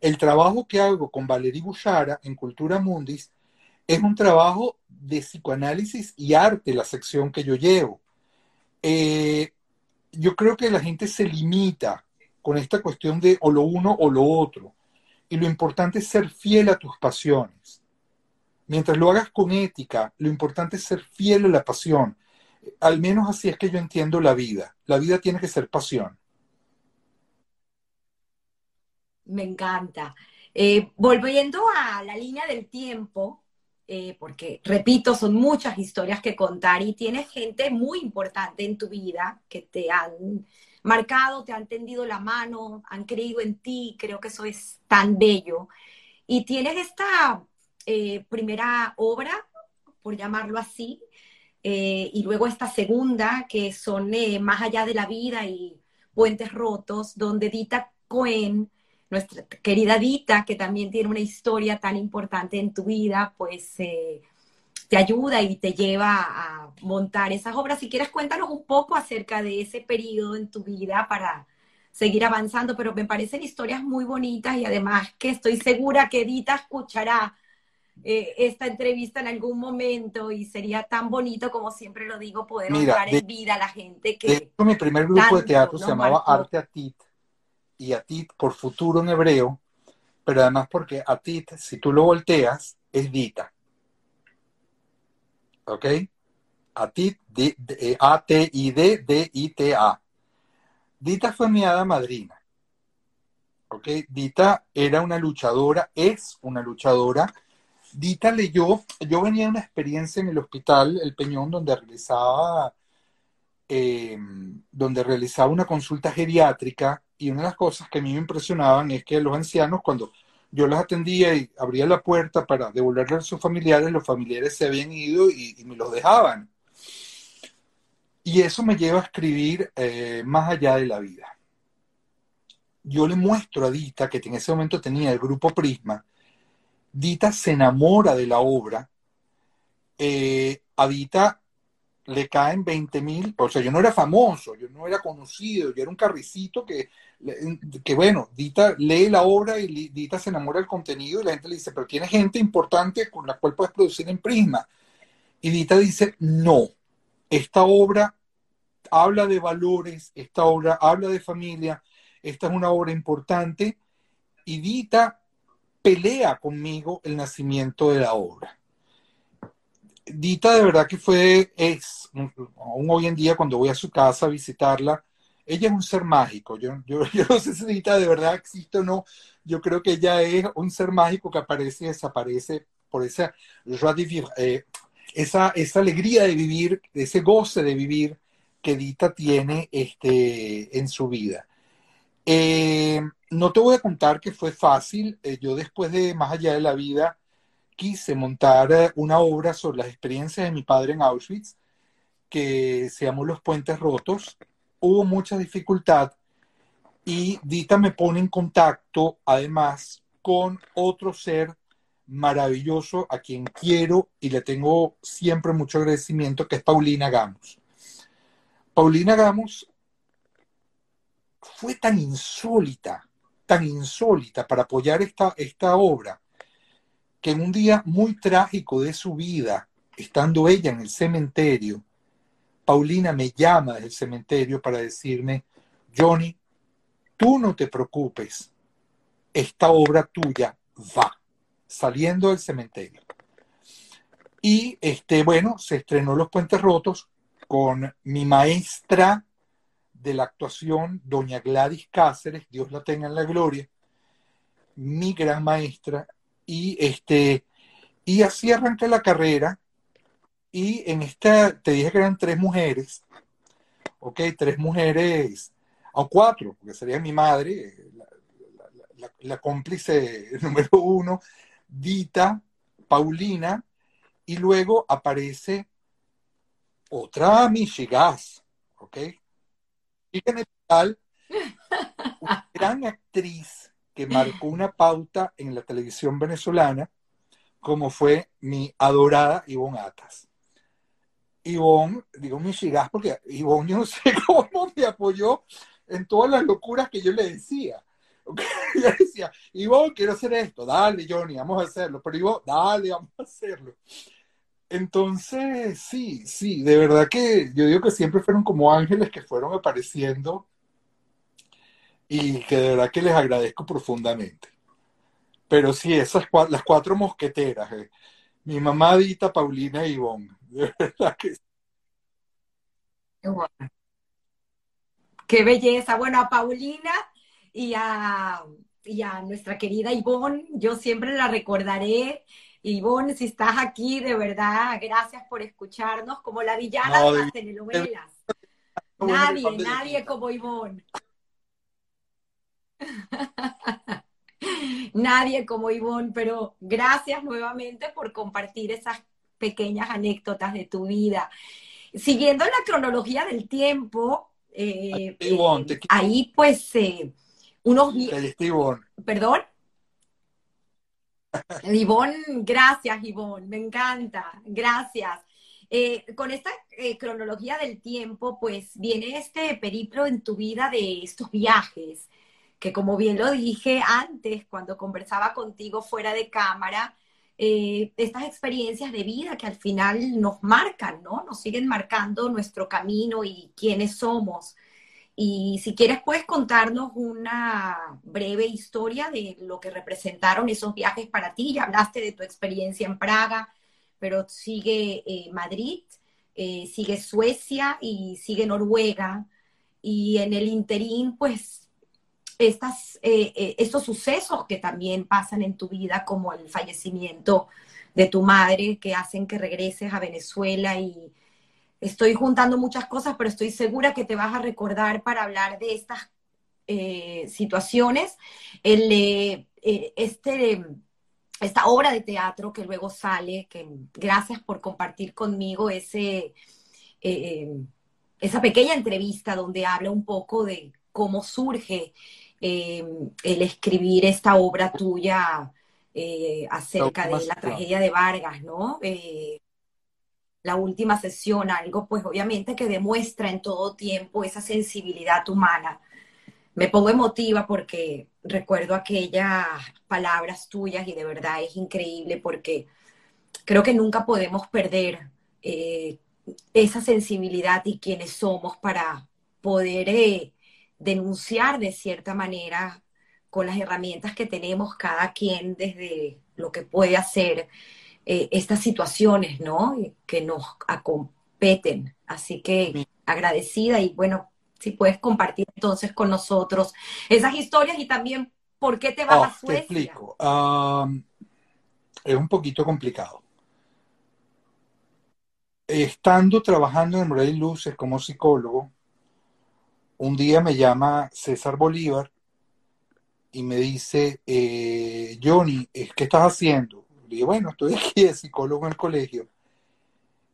El trabajo que hago con Valerie Bushara en Cultura Mundis es un trabajo de psicoanálisis y arte, la sección que yo llevo. Eh, yo creo que la gente se limita con esta cuestión de o lo uno o lo otro. Y lo importante es ser fiel a tus pasiones. Mientras lo hagas con ética, lo importante es ser fiel a la pasión. Al menos así es que yo entiendo la vida. La vida tiene que ser pasión. Me encanta. Eh, volviendo a la línea del tiempo, eh, porque, repito, son muchas historias que contar y tienes gente muy importante en tu vida que te han marcado, te han tendido la mano, han creído en ti, creo que eso es tan bello. Y tienes esta eh, primera obra, por llamarlo así, eh, y luego esta segunda, que son Más allá de la vida y Puentes Rotos, donde Dita Cohen nuestra querida Dita, que también tiene una historia tan importante en tu vida, pues eh, te ayuda y te lleva a montar esas obras. Si quieres, cuéntanos un poco acerca de ese periodo en tu vida para seguir avanzando, pero me parecen historias muy bonitas y además que estoy segura que Dita escuchará eh, esta entrevista en algún momento y sería tan bonito como siempre lo digo poder honrar en vida a la gente que mi primer grupo de teatro se llamaba Arte Atit y Atit por futuro en hebreo, pero además porque Atit, si tú lo volteas, es Dita. ¿Ok? Atit, A-T-I-D, D-I-T-A. Dita fue mi hada madrina. ¿Ok? Dita era una luchadora, es una luchadora. Dita leyó, yo venía de una experiencia en el hospital El Peñón donde realizaba, eh, donde realizaba una consulta geriátrica y una de las cosas que a mí me impresionaban es que los ancianos, cuando yo los atendía y abría la puerta para devolverle a sus familiares, los familiares se habían ido y, me los dejaban. Y eso me lleva a escribir eh, más allá de la vida. Yo le muestro a Dita, que en ese momento tenía el grupo Prisma, Dita se enamora de la obra, eh, Dita le caen 20 mil, o sea, yo no era famoso, yo no era conocido, yo era un carricito que que bueno, Dita lee la obra y Dita se enamora del contenido y la gente le dice, pero tiene gente importante con la cual puedes producir en Prisma. Y Dita dice, no, esta obra habla de valores, esta obra habla de familia, esta es una obra importante y Dita pelea conmigo el nacimiento de la obra. Dita de verdad que fue, es, aún hoy en día cuando voy a su casa a visitarla, ella es un ser mágico. Yo, yo, yo no sé si de verdad existe o no. Yo creo que ella es un ser mágico que aparece y desaparece por esa eh, esa, esa alegría de vivir, ese goce de vivir que Dita tiene este, en su vida. Eh, no te voy a contar que fue fácil. Eh, yo después de Más allá de la vida quise montar una obra sobre las experiencias de mi padre en Auschwitz, que se llamó Los Puentes Rotos. Hubo mucha dificultad y Dita me pone en contacto además con otro ser maravilloso a quien quiero y le tengo siempre mucho agradecimiento, que es Paulina Gamos. Paulina Gamos fue tan insólita, tan insólita para apoyar esta, esta obra, que en un día muy trágico de su vida, estando ella en el cementerio, Paulina me llama del cementerio para decirme, Johnny, tú no te preocupes, esta obra tuya va saliendo del cementerio. Y este, bueno, se estrenó Los Puentes Rotos con mi maestra de la actuación, doña Gladys Cáceres, Dios la tenga en la gloria, mi gran maestra, y este, y así arranqué la carrera, y en esta, te dije que eran tres mujeres, ok, tres mujeres, o cuatro, porque sería mi madre, la cómplice número uno, Dita, Paulina, y luego aparece otra Michigas, ¿ok? Y general, una gran actriz que marcó una pauta en la televisión venezolana, como fue mi adorada Ivonne Atas. Ivonne, digo Michigas porque Ivonne yo no sé cómo me apoyó en todas las locuras que yo le decía. Yo decía, Ivo, quiero hacer esto, dale, Johnny, vamos a hacerlo. Pero Ivo, dale, vamos a hacerlo. Entonces, sí, sí, de verdad que yo digo que siempre fueron como ángeles que fueron apareciendo y que de verdad que les agradezco profundamente. Pero sí, esas las cuatro mosqueteras, eh. mi mamá Dita, Paulina y Ivonne, de verdad que Qué belleza. Bueno, a Paulina y a, nuestra querida Ivonne, yo siempre la recordaré. Ivonne, si estás aquí, de verdad, gracias por escucharnos como la villana de las telenovelas. Nadie, nadie como Ivonne. nadie como Ivonne, pero gracias nuevamente por compartir esas pequeñas anécdotas de tu vida. Siguiendo la cronología del tiempo, eh, ahí pues eh, unos ¿Perdón? Ivonne, gracias, Ivonne, me encanta, gracias. Eh, con esta eh, cronología del tiempo, pues viene este periplo en tu vida de estos viajes, que como bien lo dije antes, cuando conversaba contigo fuera de cámara, eh, estas experiencias de vida que al final nos marcan, ¿no? Nos siguen marcando nuestro camino y quiénes somos. Y si quieres, puedes contarnos una breve historia de lo que representaron esos viajes para ti. Ya hablaste de tu experiencia en Praga, pero sigue eh, Madrid, eh, sigue Suecia y sigue Noruega. Y en el interín, pues, estas, eh, estos sucesos que también pasan en tu vida, como el fallecimiento de tu madre, que hacen que regreses a Venezuela y estoy juntando muchas cosas, pero estoy segura que te vas a recordar para hablar de estas eh, situaciones. Eh, este, esta obra de teatro que luego sale, que gracias por compartir conmigo ese, eh, esa pequeña entrevista donde habla un poco de cómo surge el escribir esta obra tuya acerca de la tragedia de Vargas, ¿no? la última sesión, algo pues obviamente que demuestra en todo tiempo esa sensibilidad humana. Me pongo emotiva porque recuerdo aquellas palabras tuyas y de verdad es increíble porque creo que nunca podemos perder eh, esa sensibilidad y quienes somos para poder eh, denunciar de cierta manera con las herramientas que tenemos cada quien desde lo que puede hacer eh, estas situaciones, ¿no? Que nos acompeten. Así que agradecida y bueno, si puedes compartir entonces con nosotros esas historias y también por qué te vas oh, a Suecia. Te explico. es un poquito complicado. Estando trabajando en Rey Luces como psicólogo, un día me llama César Bolívar y me dice, eh, Johnny, ¿qué estás haciendo? Le digo, bueno, estoy aquí de psicólogo en el colegio.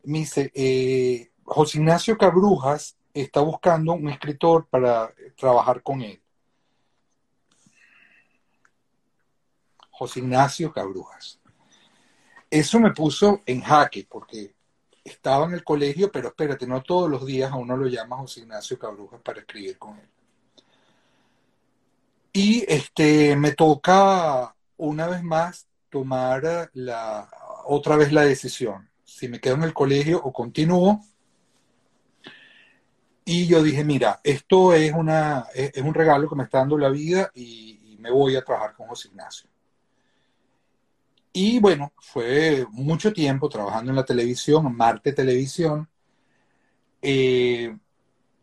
Me dice, eh, José Ignacio Cabrujas está buscando un escritor para trabajar con él. José Ignacio Cabrujas. Eso me puso en jaque porque estaba en el colegio, pero espérate, no todos los días a uno lo llama José Ignacio Cabrujas para escribir con él. Y este, me toca una vez más tomar la, otra vez la decisión, si me quedo en el colegio o continúo. Y yo dije, mira, esto es, una, es, un regalo que me está dando la vida y, y me voy a trabajar con José Ignacio. Y bueno, fue mucho tiempo trabajando en la televisión, Marte Televisión. Eh,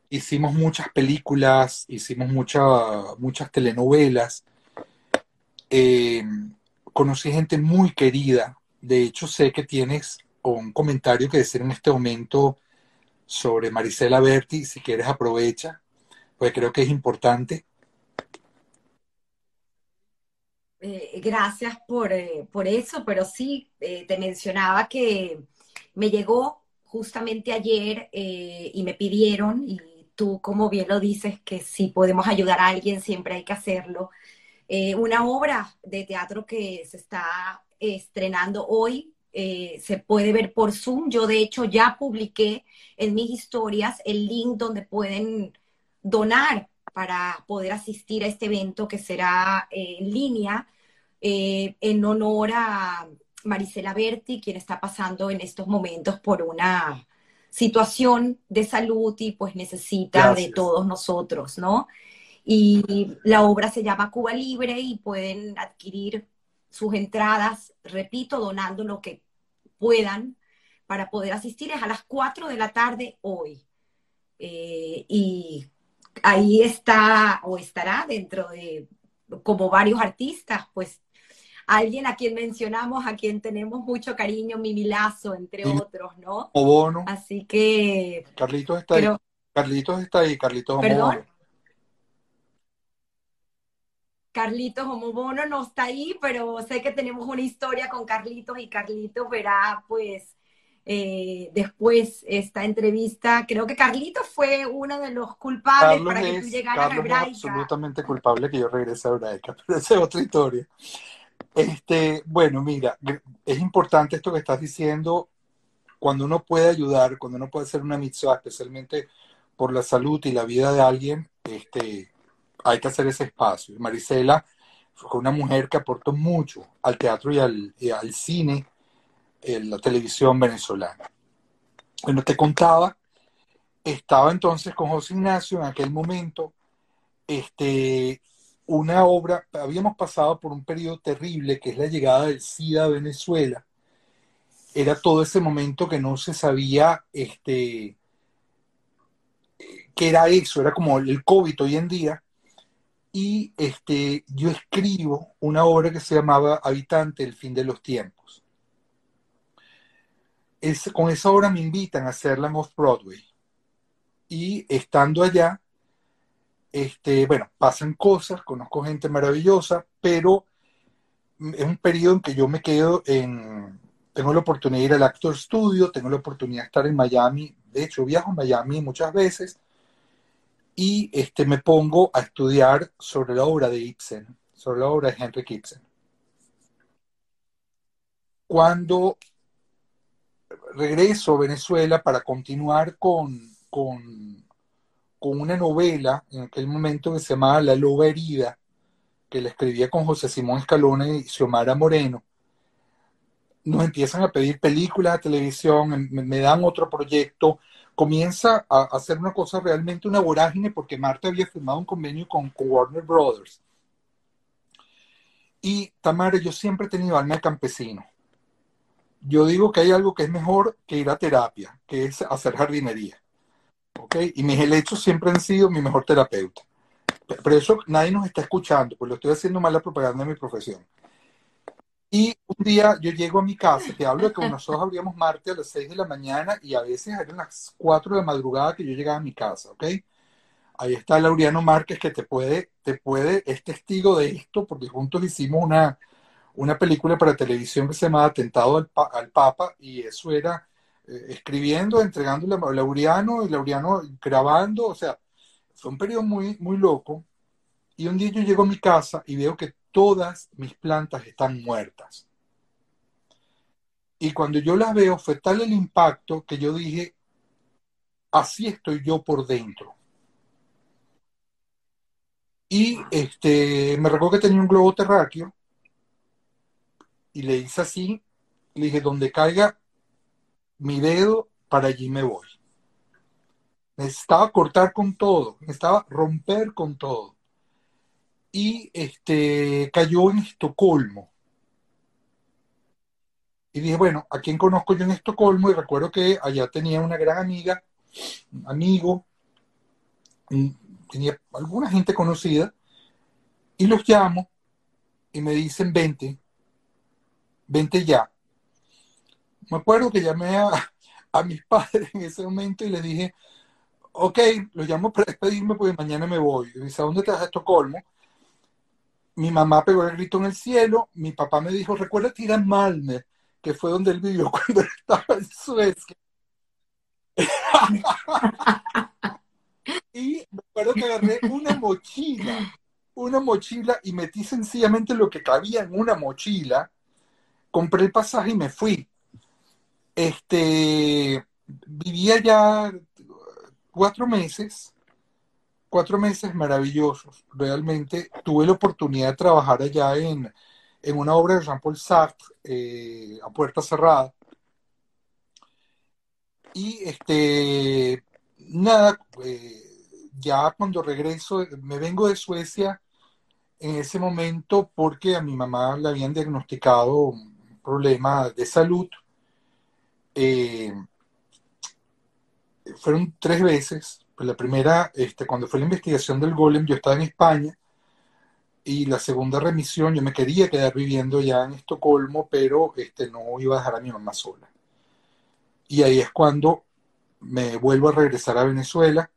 hicimos muchas películas, hicimos muchas telenovelas. Eh, conocí gente muy querida. De hecho, sé que tienes un comentario que decir en este momento sobre Marisela Berti. Si quieres, aprovecha, pues creo que es importante. Eh, gracias por, eh, por, eso, pero sí, te mencionaba que me llegó justamente ayer y me pidieron, y tú como bien lo dices, que si podemos ayudar a alguien, siempre hay que hacerlo. Eh, una obra de teatro que se está estrenando hoy, eh, se puede ver por Zoom. Yo de hecho ya publiqué en mis historias el link donde pueden donar para poder asistir a este evento que será eh, en línea en honor a Marisela Berti, quien está pasando en estos momentos por una situación de salud y pues necesita de todos nosotros, ¿no? Y la obra se llama Cuba Libre y pueden adquirir sus entradas, repito, donando lo que puedan para poder asistir. Es a las 4 de la tarde hoy. Eh, y ahí está o estará dentro de, como varios artistas, pues alguien a quien mencionamos, a quien tenemos mucho cariño, Mimilazo, entre otros, ¿no? O Bono. Así que... Carlitos está ahí. Carlitos está ahí, Carlitos ¿Perdón? Carlitos Bono no está ahí, pero sé que tenemos una historia con Carlitos y Carlitos verá, pues, eh, después esta entrevista. Creo que Carlitos fue uno de los culpables para que tú llegaras a Hebraica. Es absolutamente culpable que yo regrese a Hebraica, pero esa es otra historia. Este, bueno, mira, es importante esto que estás diciendo. Cuando uno puede ayudar, cuando uno puede hacer una mitzvah, especialmente por la salud y la vida de alguien, este, hay que hacer ese espacio. Marisela fue una mujer que aportó mucho al teatro y al, al cine, en la televisión venezolana. Bueno, te contaba, estaba entonces con José Ignacio en aquel momento, este, una obra, habíamos pasado por un periodo terrible que es la llegada del SIDA a Venezuela. Era todo ese momento que no se sabía este, qué era eso, era como el COVID hoy en día. Y este, yo escribo una obra que se llamaba Habitante, el fin de los tiempos. Es, con esa obra me invitan a hacerla en Off-Broadway. Y estando allá, este, bueno, pasan cosas, conozco gente maravillosa, pero es un periodo en que yo me quedo en, tengo la oportunidad de ir al Actor Studio, tengo la oportunidad de estar en Miami, de hecho viajo a Miami muchas veces, y este, me pongo a estudiar sobre la obra de Ibsen, sobre la obra de Henrik Ibsen. Cuando regreso a Venezuela para continuar con, con con una novela en aquel momento que se llamaba La Loba Herida, que la escribía con José Simón Escalone y Xiomara Moreno. Nos empiezan a pedir películas a televisión, me, dan otro proyecto, comienza a hacer una cosa realmente una vorágine porque Marta había firmado un convenio con, Warner Brothers. Y Tamara, yo siempre he tenido alma de campesino. Yo digo que hay algo que es mejor que ir a terapia, que es hacer jardinería ¿ok? Y mis helechos siempre han sido mi mejor terapeuta. Pero eso nadie nos está escuchando, pues lo estoy haciendo mal la propaganda de mi profesión. Y un día yo llego a mi casa, te hablo de que nosotros abríamos martes a las 6 de la mañana y a veces eran las 4 de la madrugada que yo llegaba a mi casa, ¿ok? Ahí está Laureano Márquez que te puede, te puede, es testigo de esto, porque juntos hicimos una, una película para televisión que se llamaba Atentado al, al Papa, y eso era eh, escribiendo, entregándole a Laureano, y Laureano grabando, o sea, fue un periodo muy, muy loco. Y un día yo llego a mi casa y veo que todas mis plantas están muertas. Y cuando yo las veo, fue tal el impacto que yo dije, así estoy yo por dentro. Y este, me recuerdo que tenía un globo terráqueo y le hice así, le dije, donde caiga mi dedo, para allí me voy. Necesitaba cortar con todo, necesitaba romper con todo. Y este, cayó en Estocolmo. Y dije, bueno, ¿a quién conozco yo en Estocolmo? Y recuerdo que allá tenía una gran amiga, un amigo, tenía alguna gente conocida, y los llamo y me dicen, vente, vente ya. Me acuerdo que llamé a, mis padres en ese momento y les dije, ok, los llamo para despedirme porque mañana me voy. Y dice, ¿a dónde te vas a Estocolmo? Mi mamá pegó el grito en el cielo, mi papá me dijo, recuerda ir a que fue donde él vivió cuando estaba en Suecia. y me acuerdo que agarré una mochila, una mochila y metí sencillamente lo que cabía en una mochila, compré el pasaje y me fui. Este, vivía ya cuatro meses, cuatro meses maravillosos. Realmente tuve la oportunidad de trabajar allá en, una obra de Jean-Paul Sartre eh, a puerta cerrada. Y este, nada, eh, ya cuando regreso, me vengo de Suecia en ese momento porque a mi mamá le habían diagnosticado un problema de salud. Eh, fueron tres veces. Pues la primera, este, cuando fue la investigación del golem, yo estaba en España. Y la segunda remisión, yo me quería quedar viviendo ya en Estocolmo, pero este, no iba a dejar a mi mamá sola. Y ahí es cuando me vuelvo a regresar a Venezuela.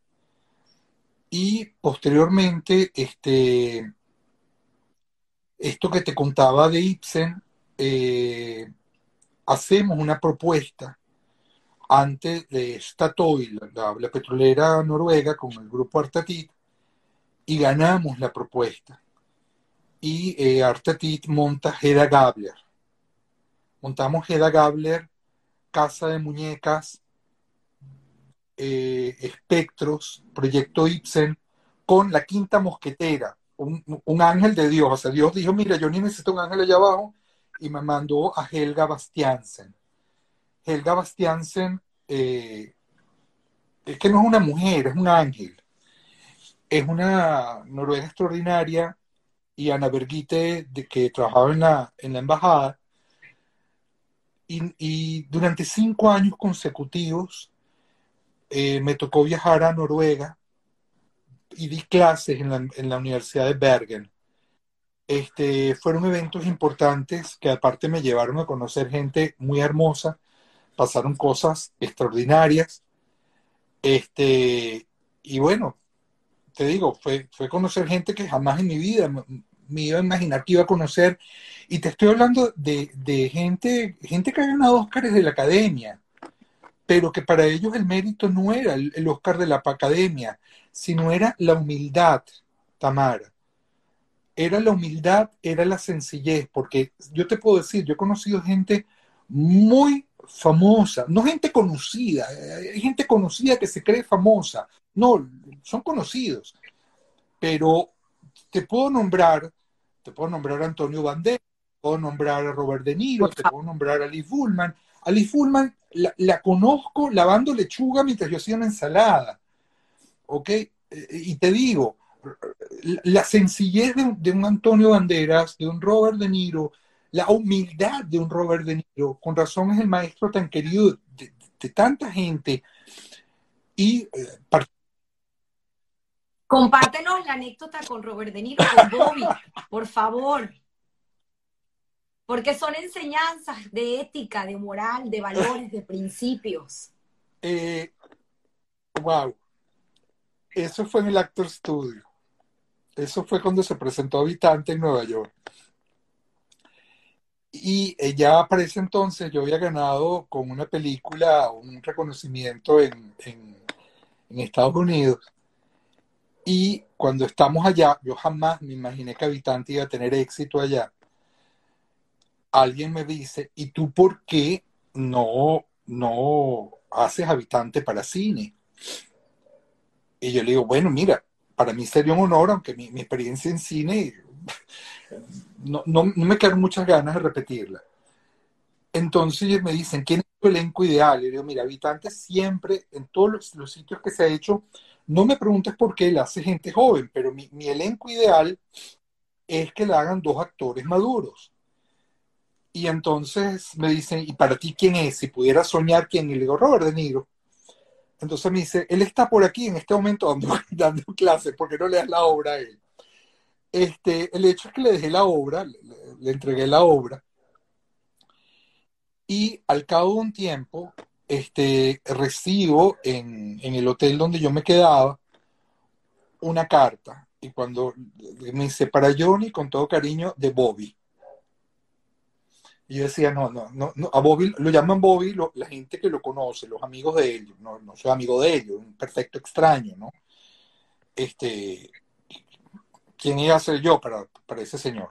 Y posteriormente, este, esto que te contaba de Ibsen, eh, hacemos una propuesta antes de Statoil, la, petrolera noruega, con el grupo Artatit, y ganamos la propuesta. Y eh, Artatit monta Hedda Gabler. Montamos Hedda Gabler, Casa de Muñecas, eh, Espectros, Proyecto Ibsen, con la Quinta Mosquetera, un, un, ángel de Dios. O sea, Dios dijo, mira, yo ni necesito un ángel allá abajo, y me mandó a Helga Bastiansen Helga Bastiansen eh, es que no es una mujer, es un ángel. Es una noruega extraordinaria y Ana Bergite, de, que trabajaba en la, en la embajada. Y, durante cinco años consecutivos eh, me tocó viajar a Noruega y di clases en la, en la Universidad de Bergen. Este, fueron eventos importantes que aparte me llevaron a conocer gente muy hermosa pasaron cosas extraordinarias. Este, y bueno, te digo, fue, fue conocer gente que jamás en mi vida me, iba a imaginar que iba a conocer. Y te estoy hablando de, gente, gente que ha ganado Óscares de la academia, pero que para ellos el mérito no era el, el Óscar de la academia, sino era la humildad, Tamara. Era la humildad, era la sencillez, porque yo te puedo decir, yo he conocido gente muy famosa, no gente conocida, eh, hay gente conocida que se cree famosa, no, son conocidos, pero te puedo nombrar, te puedo nombrar a Antonio Banderas, te puedo nombrar a Robert De Niro, te puedo nombrar a Liz Bullman. A Liz Bullman la, conozco lavando lechuga mientras yo hacía una ensalada, ¿ok? Eh, y te digo, la sencillez de, de un Antonio Banderas, de un Robert De Niro, la humildad de un Robert De Niro, con razón es el maestro tan querido de, tanta gente. Y eh, Compártenos la anécdota con Robert De Niro, con Bobby, por favor. Porque son enseñanzas de ética, de moral, de valores, de principios. Eh, wow. Eso fue en el Actor Studio. Eso fue cuando se presentó Habitante en Nueva York. Y ya para ese entonces yo había ganado con una película un reconocimiento en, en Estados Unidos. Y cuando estamos allá, yo jamás me imaginé que Habitante iba a tener éxito allá. Alguien me dice, ¿y tú por qué no, no haces Habitante para cine? Y yo le digo, bueno, mira, para mí sería un honor, aunque mi, experiencia en cine no, no, me quedan muchas ganas de repetirla. Entonces me dicen, ¿quién es tu elenco ideal? Y yo digo, mira, Habitante siempre, en todos los, sitios que se ha hecho, no me preguntes por qué la hace gente joven, pero mi, elenco ideal es que la hagan dos actores maduros. Y entonces me dicen, ¿y para ti quién es? Si pudiera soñar, ¿quién? Y le digo, Robert De Niro. Entonces me dice, él está por aquí en este momento dando, dando clases, porque no le das la obra a él. Este, el hecho es que le dejé la obra, le, entregué la obra, y al cabo de un tiempo, este, recibo en, el hotel donde yo me quedaba una carta. Y cuando me dice, para Johnny, con todo cariño, de Bobby. Y yo decía, no, no, no, no a Bobby lo llaman Bobby la gente que lo conoce, los amigos de ellos. No, no soy amigo de ellos, un perfecto extraño, ¿no? Este, ¿quién iba a ser yo para, para ese señor?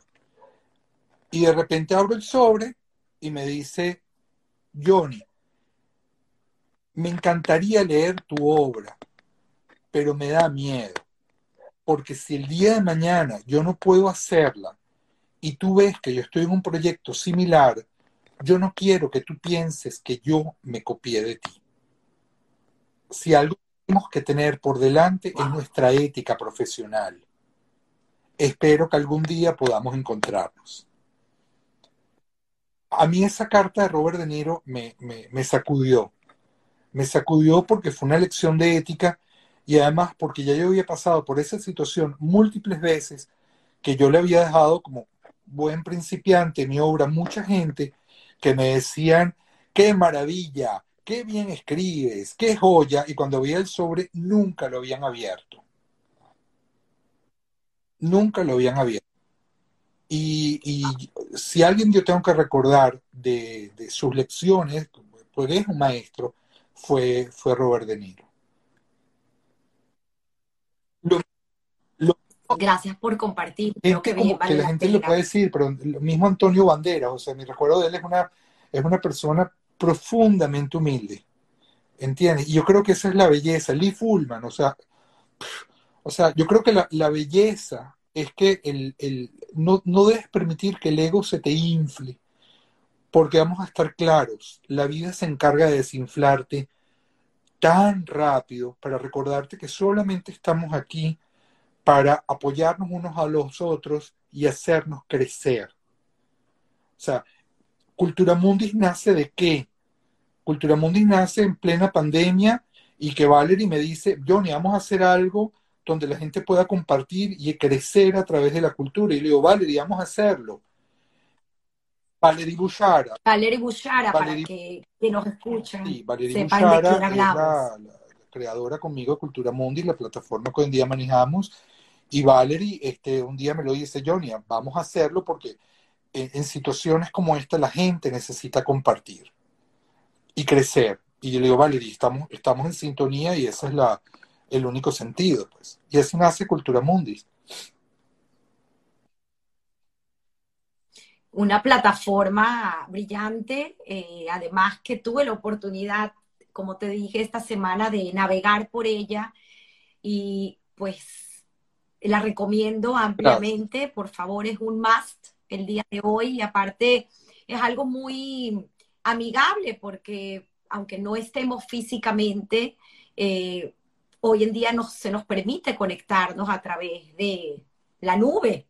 Y de repente abro el sobre y me dice, Johnny, me encantaría leer tu obra, pero me da miedo, porque si el día de mañana yo no puedo hacerla y tú ves que yo estoy en un proyecto similar, yo no quiero que tú pienses que yo me copié de ti. Si algo tenemos que tener por delante es nuestra ética profesional. Espero que algún día podamos encontrarnos. A mí esa carta de Robert De Niro me, me, me sacudió me sacudió porque fue una lección de ética y además porque ya yo había pasado por esa situación múltiples veces que yo le había dejado como buen principiante mi obra mucha gente que me decían, qué maravilla, qué bien escribes, qué joya, y cuando veía el sobre nunca lo habían abierto. Nunca lo habían abierto. Y, si alguien yo tengo que recordar de, de sus lecciones, porque es un maestro, fue, fue Robert De Niro. Gracias por compartir. Creo que, la gente lo puede decir, pero lo mismo Antonio Banderas, o sea, mi recuerdo de él es una, es una persona profundamente humilde. ¿Entiendes? Y yo creo que esa es la belleza. Lee Fullman, o sea, o sea, yo creo que la, belleza es que el, el, no, no debes permitir que el ego se te infle porque vamos a estar claros, la vida se encarga de desinflarte tan rápido para recordarte que solamente estamos aquí para apoyarnos unos a los otros y hacernos crecer. O sea, Cultura Mundis nace de qué? Cultura Mundis nace en plena pandemia y que Valerie me dice, Johnny, vamos a hacer algo donde la gente pueda compartir y crecer a través de la cultura. Y le digo, Valerie, vamos a hacerlo. Valerie Bushara. Valerie Bushara, para que, nos escuchen. Sí, Valerie Bushara es la, creadora conmigo de Cultura Mundi, la plataforma que hoy en día manejamos. Y Valerie este, un día me lo dice, Johnny, vamos a hacerlo porque en, situaciones como esta la gente necesita compartir y crecer. Y yo le digo, Valerie, estamos, estamos en sintonía y ese es la, el único sentido. Pues. Y así nace Cultura Mundi. una plataforma brillante, eh, además que tuve la oportunidad, como te dije esta semana, de navegar por ella y pues la recomiendo ampliamente, por favor, es un must el día de hoy. Y aparte es algo muy amigable porque aunque no estemos físicamente, eh, hoy en día se nos permite conectarnos a través de la nube,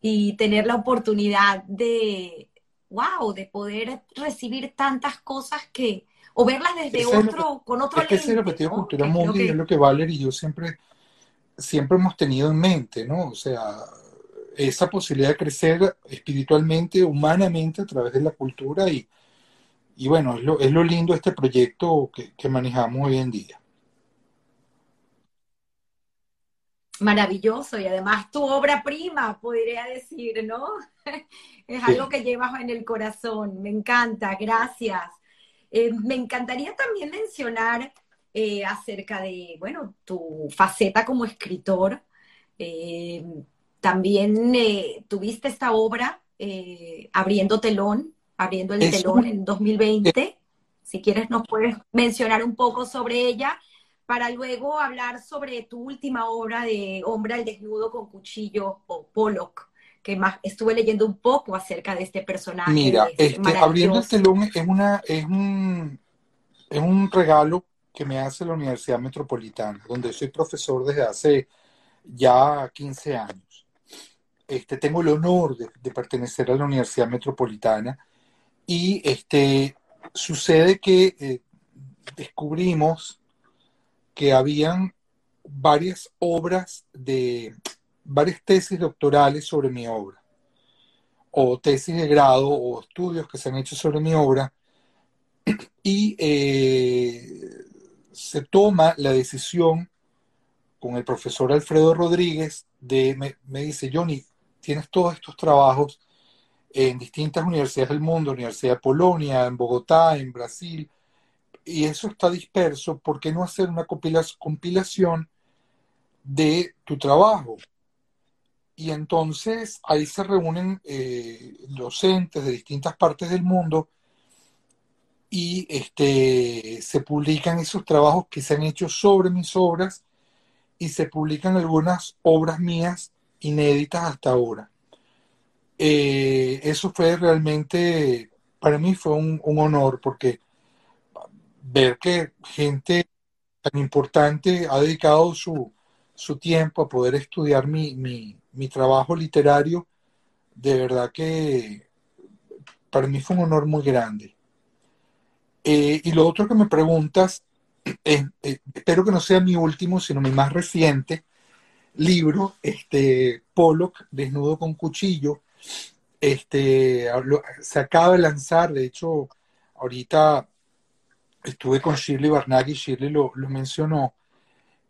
y tener la oportunidad de, wow, de poder recibir tantas cosas que o verlas desde otro, con otro es que ese es el objetivo cultura mundi es lo que Valer y yo siempre, siempre hemos tenido en mente, ¿no? O sea, esa posibilidad de crecer espiritualmente, humanamente a través de la cultura y, y bueno, es lo, es lo lindo este proyecto que, que manejamos hoy en día. Maravilloso y además tu obra prima, podría decir, ¿no? es algo que llevas en el corazón, me encanta, gracias. Eh, me encantaría también mencionar eh, acerca de, bueno, tu faceta como escritor. Eh, también tuviste esta obra, Abriendo Telón, Abriendo el Telón en 2020. Si quieres nos puedes mencionar un poco sobre ella para luego hablar sobre tu última obra de Hombre al desnudo con cuchillo o Pollock, que más estuve leyendo un poco acerca de este personaje. Mira, este, abriendo el telón es una es un es un regalo que me hace la Universidad Metropolitana, donde soy profesor desde hace ya 15 años. Este, tengo el honor de, pertenecer a la Universidad Metropolitana y este, sucede que eh, descubrimos que habían varias obras de, varias tesis doctorales sobre mi obra, o tesis de grado, o estudios que se han hecho sobre mi obra, y eh, se toma la decisión con el profesor Alfredo Rodríguez de, me, dice, Johnny, tienes todos estos trabajos en distintas universidades del mundo, Universidad de Polonia, en Bogotá, en Brasil, y eso está disperso, ¿por qué no hacer una compilación de tu trabajo? Y entonces ahí se reúnen eh, docentes de distintas partes del mundo y este, se publican esos trabajos que se han hecho sobre mis obras y se publican algunas obras mías inéditas hasta ahora. Eh, eso fue realmente, para mí fue un, un honor porque ver que gente tan importante ha dedicado su, su tiempo a poder estudiar mi, mi, mi, trabajo literario, de verdad que para mí fue un honor muy grande. Eh, y lo otro que me preguntas, eh, espero que no sea mi último, sino mi más reciente libro, este, Pollock, Desnudo con Cuchillo. Este, se acaba de lanzar, de hecho, ahorita estuve con Shirley Barnaghi, Shirley lo, lo mencionó.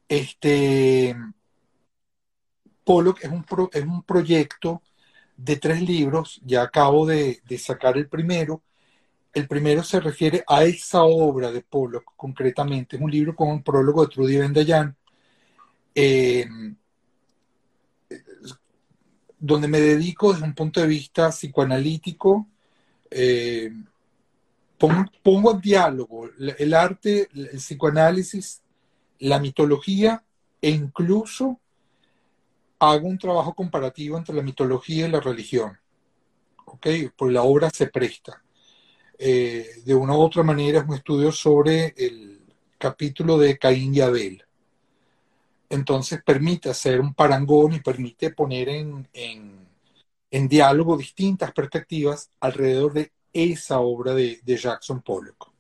Este, Pollock es un, pro, es un proyecto de tres libros, ya acabo de, de, sacar el primero. El primero se refiere a esa obra de Pollock, concretamente. Es un libro con un prólogo de Trudy Vendayan, eh, donde me dedico desde un punto de vista psicoanalítico, eh, pongo, en diálogo el arte, el psicoanálisis, la mitología e incluso hago un trabajo comparativo entre la mitología y la religión. ¿Ok? Por la obra se presta. Eh, de una u otra manera es un estudio sobre el capítulo de Caín y Abel. Entonces permite hacer un parangón y permite poner en, en, en diálogo distintas perspectivas alrededor de esa obra de, de Jackson Pollock.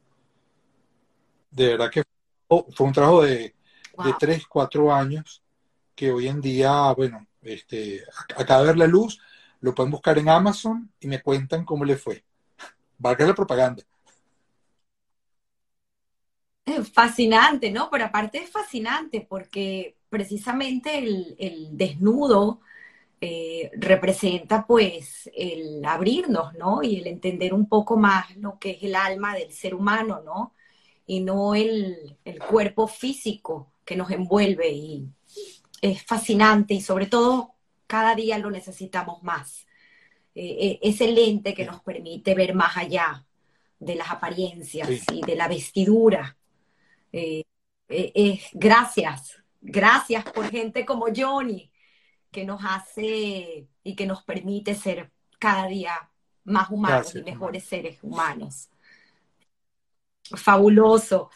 De verdad que fue un trabajo de, wow. de tres, cuatro años que hoy en día, bueno, este, acaba de ver la luz, lo pueden buscar en Amazon y me cuentan cómo le fue. Valga la propaganda. Fascinante, ¿no? Pero aparte es fascinante porque precisamente el, el desnudo eh, representa pues el abrirnos, ¿no? Y el entender un poco más lo que es el alma del ser humano, ¿no? Y no el, el cuerpo físico que nos envuelve y es fascinante y sobre todo cada día lo necesitamos más. Eh, eh, ese lente que nos permite ver más allá de las apariencias sí. y de la vestidura. Eh, eh, gracias, gracias por gente como Johnny, que nos hace y que nos permite ser cada día más humanos Gracias, y mejores seres humanos. Fabuloso.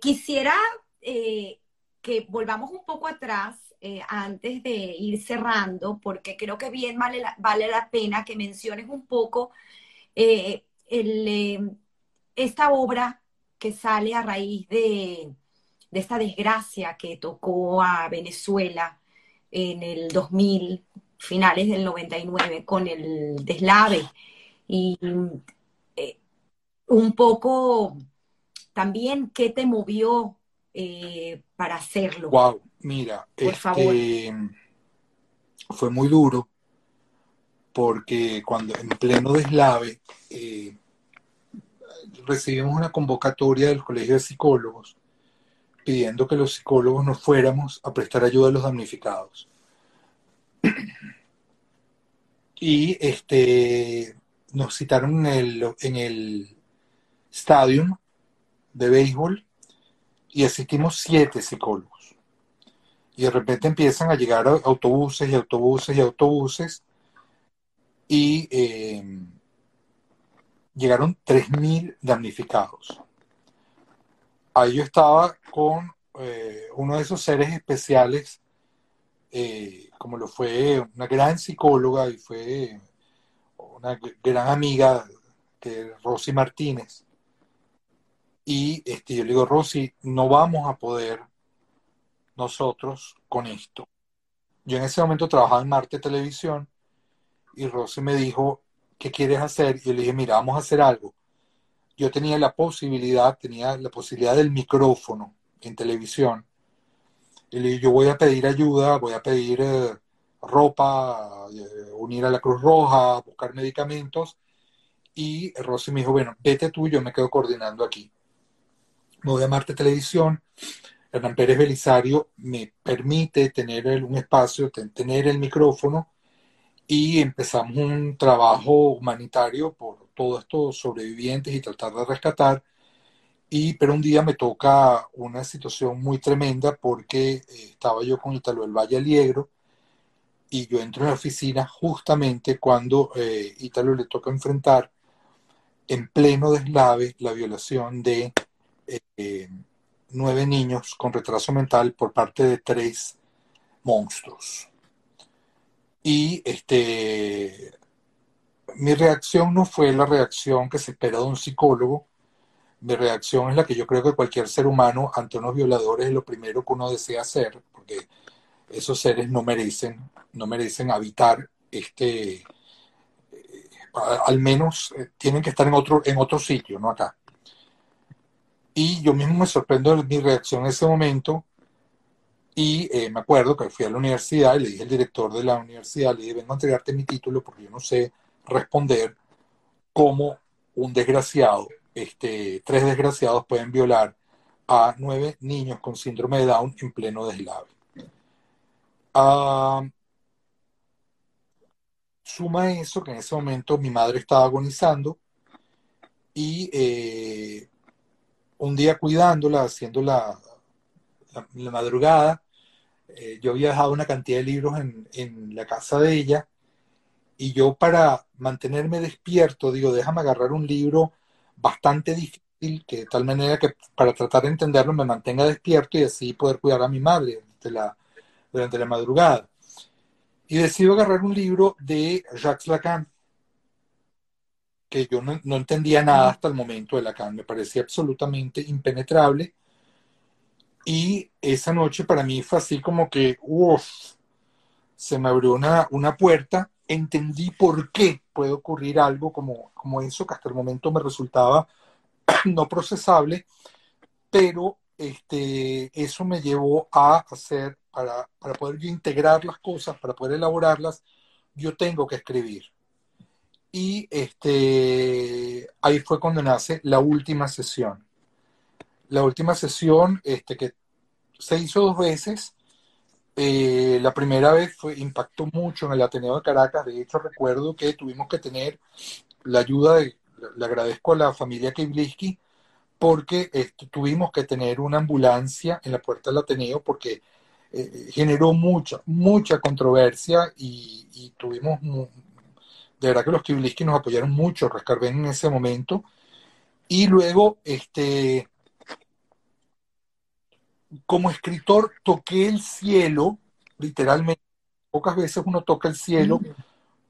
Quisiera que volvamos un poco atrás eh, antes de ir cerrando, porque creo que bien vale la, vale la pena que menciones un poco eh, el, esta obra que sale a raíz de, de esta desgracia que tocó a Venezuela en el 2000, finales del 99, con el deslave. Y eh, un poco también, ¿qué te movió eh, para hacerlo? Wow, mira, este, fue muy duro porque cuando en pleno deslave eh, recibimos una convocatoria del Colegio de Psicólogos pidiendo que los psicólogos nos fuéramos a prestar ayuda a los damnificados. Y este, nos citaron en el, en el stadium de béisbol y asistimos siete psicólogos. Y de repente empiezan a llegar autobuses y autobuses y autobuses y eh, llegaron 3.000 damnificados. Ahí yo estaba con eh, uno de esos seres especiales, eh, como lo fue una gran psicóloga y fue una gran amiga que Rosy Martínez. Y este, yo le digo, Rosy, no vamos a poder nosotros con esto. Yo en ese momento trabajaba en Marte Televisión y Rosy me dijo, ¿qué quieres hacer? Y yo le dije, mira, vamos a hacer algo. Yo tenía la posibilidad, tenía la posibilidad del micrófono en televisión. Y le dije, yo voy a pedir ayuda, voy a pedir eh, ropa, eh, unir a la Cruz Roja, buscar medicamentos. Y Rosy me dijo, bueno, vete tú, yo me quedo coordinando aquí. A Marte Televisión. Hernán Pérez Belisario me permite tener un espacio, tener el micrófono y empezamos un trabajo humanitario por todos estos sobrevivientes y tratar de rescatar. Y, pero un día me toca una situación muy tremenda porque eh, estaba yo con Italo del Valle Aliegro y yo entro en la oficina justamente cuando eh, Italo le toca enfrentar en pleno deslave la violación de eh, nueve niños con retraso mental por parte de tres monstruos. Y este, mi reacción no fue la reacción que se espera de un psicólogo. Mi reacción es la que yo creo que cualquier ser humano ante unos violadores es lo primero que uno desea hacer, porque esos seres no merecen, no merecen habitar este, eh, al menos eh, tienen que estar en otro, en otro sitio, no acá. Y yo mismo me sorprendo de mi reacción en ese momento, y eh, me acuerdo que fui a la universidad y le dije al director de la universidad, le dije, vengo a entregarte mi título porque yo no sé responder cómo un desgraciado, este, tres desgraciados pueden violar a nueve niños con síndrome de Down en pleno deslave. Ah, suma eso que en ese momento mi madre estaba agonizando y eh, un día cuidándola, haciendo la, madrugada, eh, yo había dejado una cantidad de libros en, en, la casa de ella y yo para mantenerme despierto digo, déjame agarrar un libro bastante difícil, que de tal manera que para tratar de entenderlo me mantenga despierto y así poder cuidar a mi madre durante la, durante la madrugada. Y decido agarrar un libro de Jacques Lacan, que yo no, no entendía nada hasta el momento de Lacan, me parecía absolutamente impenetrable. Y esa noche para mí fue así como que, uff, se me abrió una, una puerta, entendí por qué puede ocurrir algo como, como eso, que hasta el momento me resultaba no procesable, pero este, eso me llevó a hacer, para, para poder yo integrar las cosas, para poder elaborarlas, yo tengo que escribir. Y este, ahí fue cuando nace la última sesión la última sesión este, que se hizo dos veces. Eh, la primera vez fue, impactó mucho en el Ateneo de Caracas. De hecho, recuerdo que tuvimos que tener la ayuda de, le agradezco a la familia Kibliski, porque este, tuvimos que tener una ambulancia en la puerta del Ateneo porque eh, generó mucha, mucha controversia y, tuvimos, de verdad que los Kibliski nos apoyaron mucho, Rescarben en ese momento. Y luego, este, como escritor toqué el cielo, literalmente, pocas veces uno toca el cielo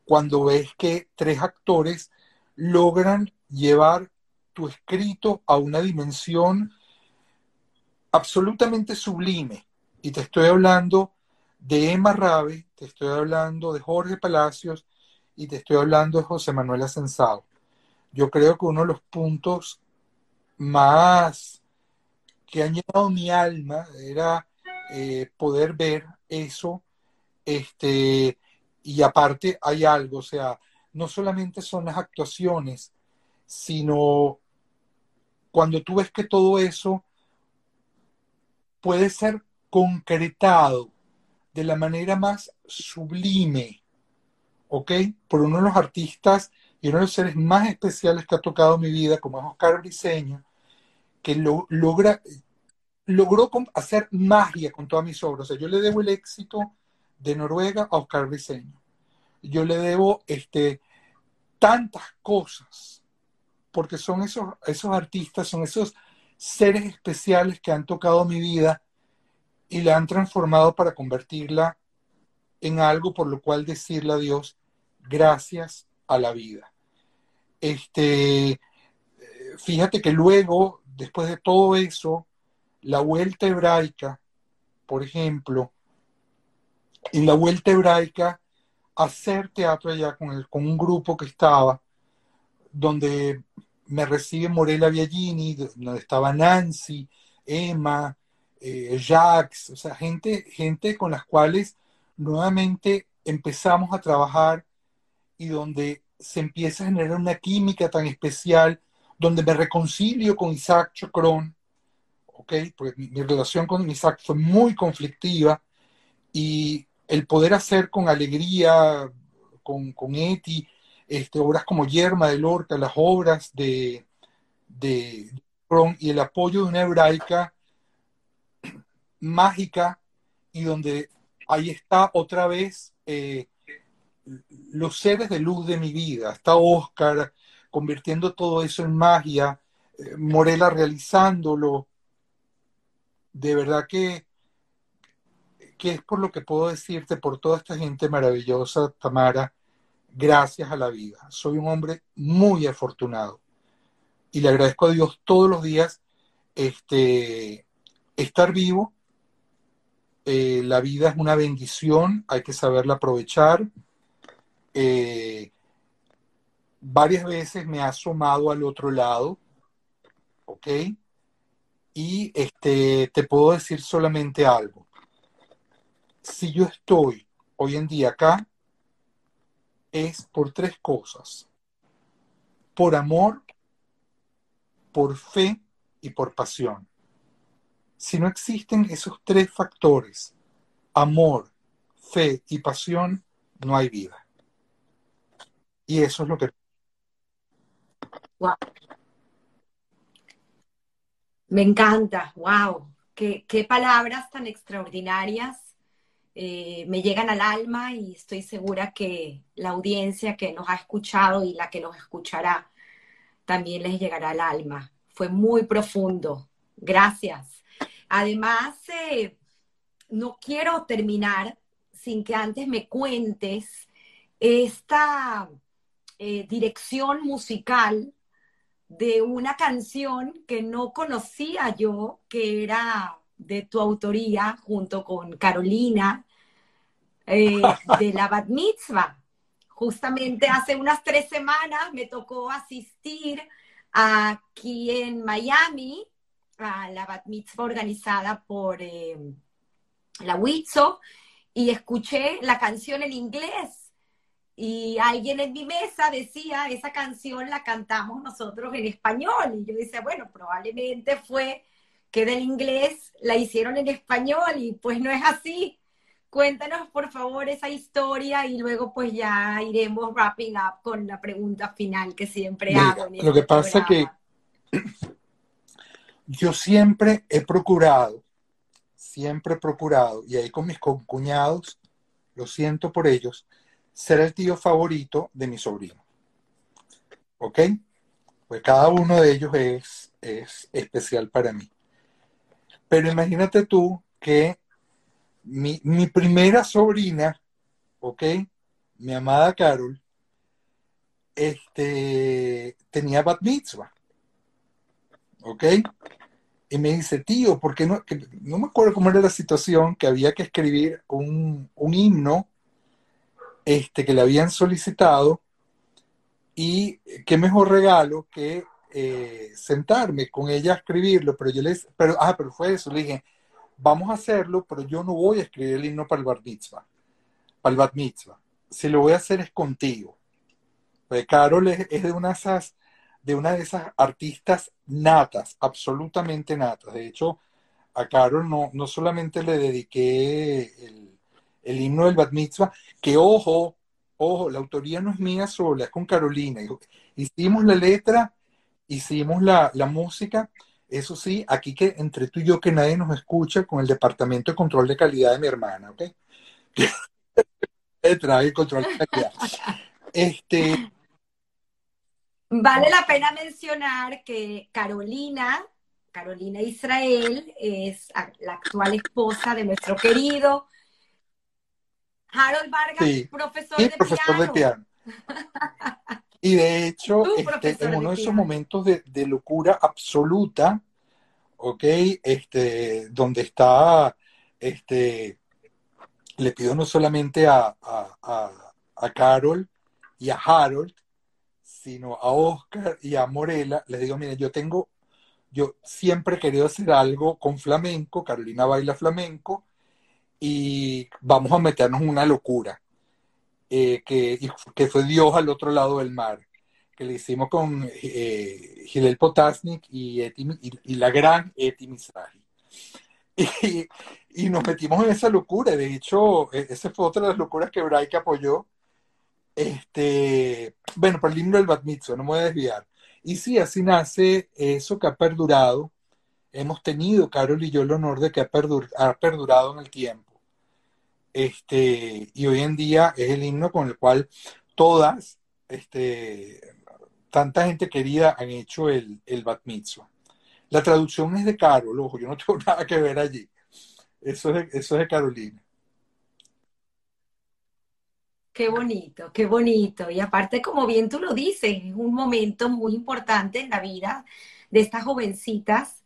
cuando ves que tres actores logran llevar tu escrito a una dimensión absolutamente sublime. Y te estoy hablando de Emma Rabe, te estoy hablando de Jorge Palacios y te estoy hablando de José Manuel Asensado. Yo creo que uno de los puntos más que han llenado mi alma era eh, poder ver eso. Este, y aparte hay algo, o sea, no solamente son las actuaciones, sino cuando tú ves que todo eso puede ser concretado de la manera más sublime, ¿ok? Por uno de los artistas y uno de los seres más especiales que ha tocado mi vida, como es Oscar Briseño, que lo, logra, logró hacer magia con todas mis obras. O sea, yo le debo el éxito de Noruega a Oscar Briseño. Yo le debo este, tantas cosas, porque son esos, esos artistas, son esos seres especiales que han tocado mi vida y la han transformado para convertirla en algo por lo cual decirle a Dios gracias a la vida. Este, fíjate que luego, después de todo eso, la vuelta hebraica, por ejemplo, en la vuelta hebraica, hacer teatro allá con, el, con un grupo que estaba, donde me recibe Morela Biagini, donde estaba Nancy, Emma, eh, Jax, o sea, gente, gente con las cuales nuevamente empezamos a trabajar y donde se empieza a generar una química tan especial, donde me reconcilio con Isaac Chocron, ¿ok? Porque mi, relación con Isaac fue muy conflictiva y el poder hacer con alegría, con, con Eti, este, obras como Yerma de Lorca, las obras de, de y el apoyo de una hebraica mágica y donde ahí está otra vez eh, los seres de luz de mi vida. Está Oscar convirtiendo todo eso en magia, eh, Morela realizándolo. De verdad que, que es por lo que puedo decirte, por toda esta gente maravillosa, Tamara, gracias a la vida. Soy un hombre muy afortunado y le agradezco a Dios todos los días este, estar vivo. Eh, la vida es una bendición, hay que saberla aprovechar. Eh, varias veces me ha asomado al otro lado, ¿ok? Y este, te puedo decir solamente algo. Si yo estoy hoy en día acá, es por tres cosas. Por amor, por fe y por pasión. Si no existen esos tres factores, amor, fe y pasión, no hay vida. Y eso es lo que... Me encanta, wow. Qué, qué palabras tan extraordinarias eh, me llegan al alma y estoy segura que la audiencia que nos ha escuchado y la que nos escuchará también les llegará al alma. Fue muy profundo. Gracias. Además, eh, no quiero terminar sin que antes me cuentes esta eh, dirección musical de una canción que no conocía yo, que era de tu autoría junto con Carolina eh, de la Bat Mitzvah. Justamente hace unas tres semanas me tocó asistir aquí en Miami a la Bat Mitzvah organizada por eh, la Witzo y escuché la canción en inglés y alguien en mi mesa decía, esa canción la cantamos nosotros en español. Y yo decía, bueno, probablemente fue que del inglés la hicieron en español y pues no es así. Cuéntanos, por favor, esa historia y luego pues ya iremos wrapping up con la pregunta final que siempre hago. lo que pasa que yo siempre he procurado, siempre he procurado, y ahí con mis concuñados, lo siento por ellos, ser el tío favorito de mi sobrino. ¿Ok? Pues cada uno de ellos es, es especial para mí. Pero imagínate tú que mi, primera sobrina, ¿ok? Mi amada Carol, este, tenía bat mitzvah. ¿ok? Y me dice, tío, ¿por qué no? no me acuerdo cómo era la situación, que había que escribir un, himno este, que le habían solicitado y qué mejor regalo que eh, sentarme con ella a escribirlo, pero yo les, pero, ah, pero fue eso, le dije, vamos a hacerlo, pero yo no voy a escribir el himno para el bar mitzvah, para el bat mitzvah. Si lo voy a hacer es contigo. Porque Carol es, de una esas, de una de esas artistas natas, absolutamente natas. De hecho, a Carol no, no solamente le dediqué el, el himno del bat mitzvah, que ojo, ojo, la autoría no es mía sola, es con Carolina. Hicimos la letra, hicimos la, música, eso sí, aquí que entre tú y yo que nadie nos escucha con el Departamento de Control de Calidad de mi hermana, ¿ok? Trae control de calidad. Este. Vale la pena mencionar que Carolina, Carolina Israel, es la actual esposa de nuestro querido Harold Vargas, profesor, de, profesor de piano. Y de hecho, este, en uno de, esos momentos de, locura absoluta, ¿ok? Este, donde está, este, le pido no solamente a, a, Carol y a Harold, sino a Oscar y a Morela, les digo, miren, yo tengo, yo siempre he querido hacer algo con flamenco, Carolina baila flamenco, y vamos a meternos en una locura, eh, que, que, fue Dios al otro lado del mar, que le hicimos con eh, Gilel Potasnik y, y, la gran Eti Mizrahi. Y, nos metimos en esa locura. De hecho, e, esa fue otra de las locuras que Braike apoyó. Este, bueno, por el himno del Bat Mitzvah, no me voy a desviar. Y sí, así nace eso que ha perdurado. Hemos tenido, Carol y yo, el honor de que ha, perdurado en el tiempo. Este, y hoy en día es el himno con el cual todas, este, tanta gente querida han hecho el, el mitzvah. La traducción es de Carol, ojo, yo no tengo nada que ver allí. Eso es eso es de Carolina. Qué bonito, qué bonito. Y aparte, como bien tú lo dices, es un momento muy importante en la vida de estas jovencitas,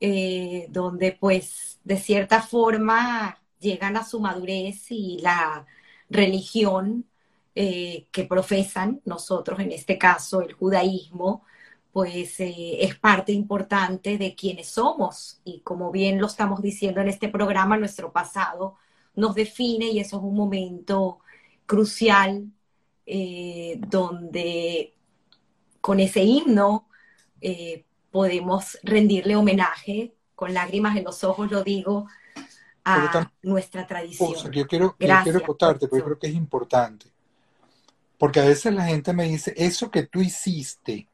eh, donde pues de cierta forma llegan a su madurez y la religión eh, que profesan nosotros, en este caso el judaísmo, pues eh, es parte importante de quienes somos. Y como bien lo estamos diciendo en este programa, nuestro pasado nos define y eso es un momento crucial eh, donde con ese himno podemos rendirle homenaje, con lágrimas en los ojos lo digo, a nuestra tradición. yo quiero, yo quiero contarte, porque creo que es importante. Porque a veces la gente me dice, eso que tú hiciste,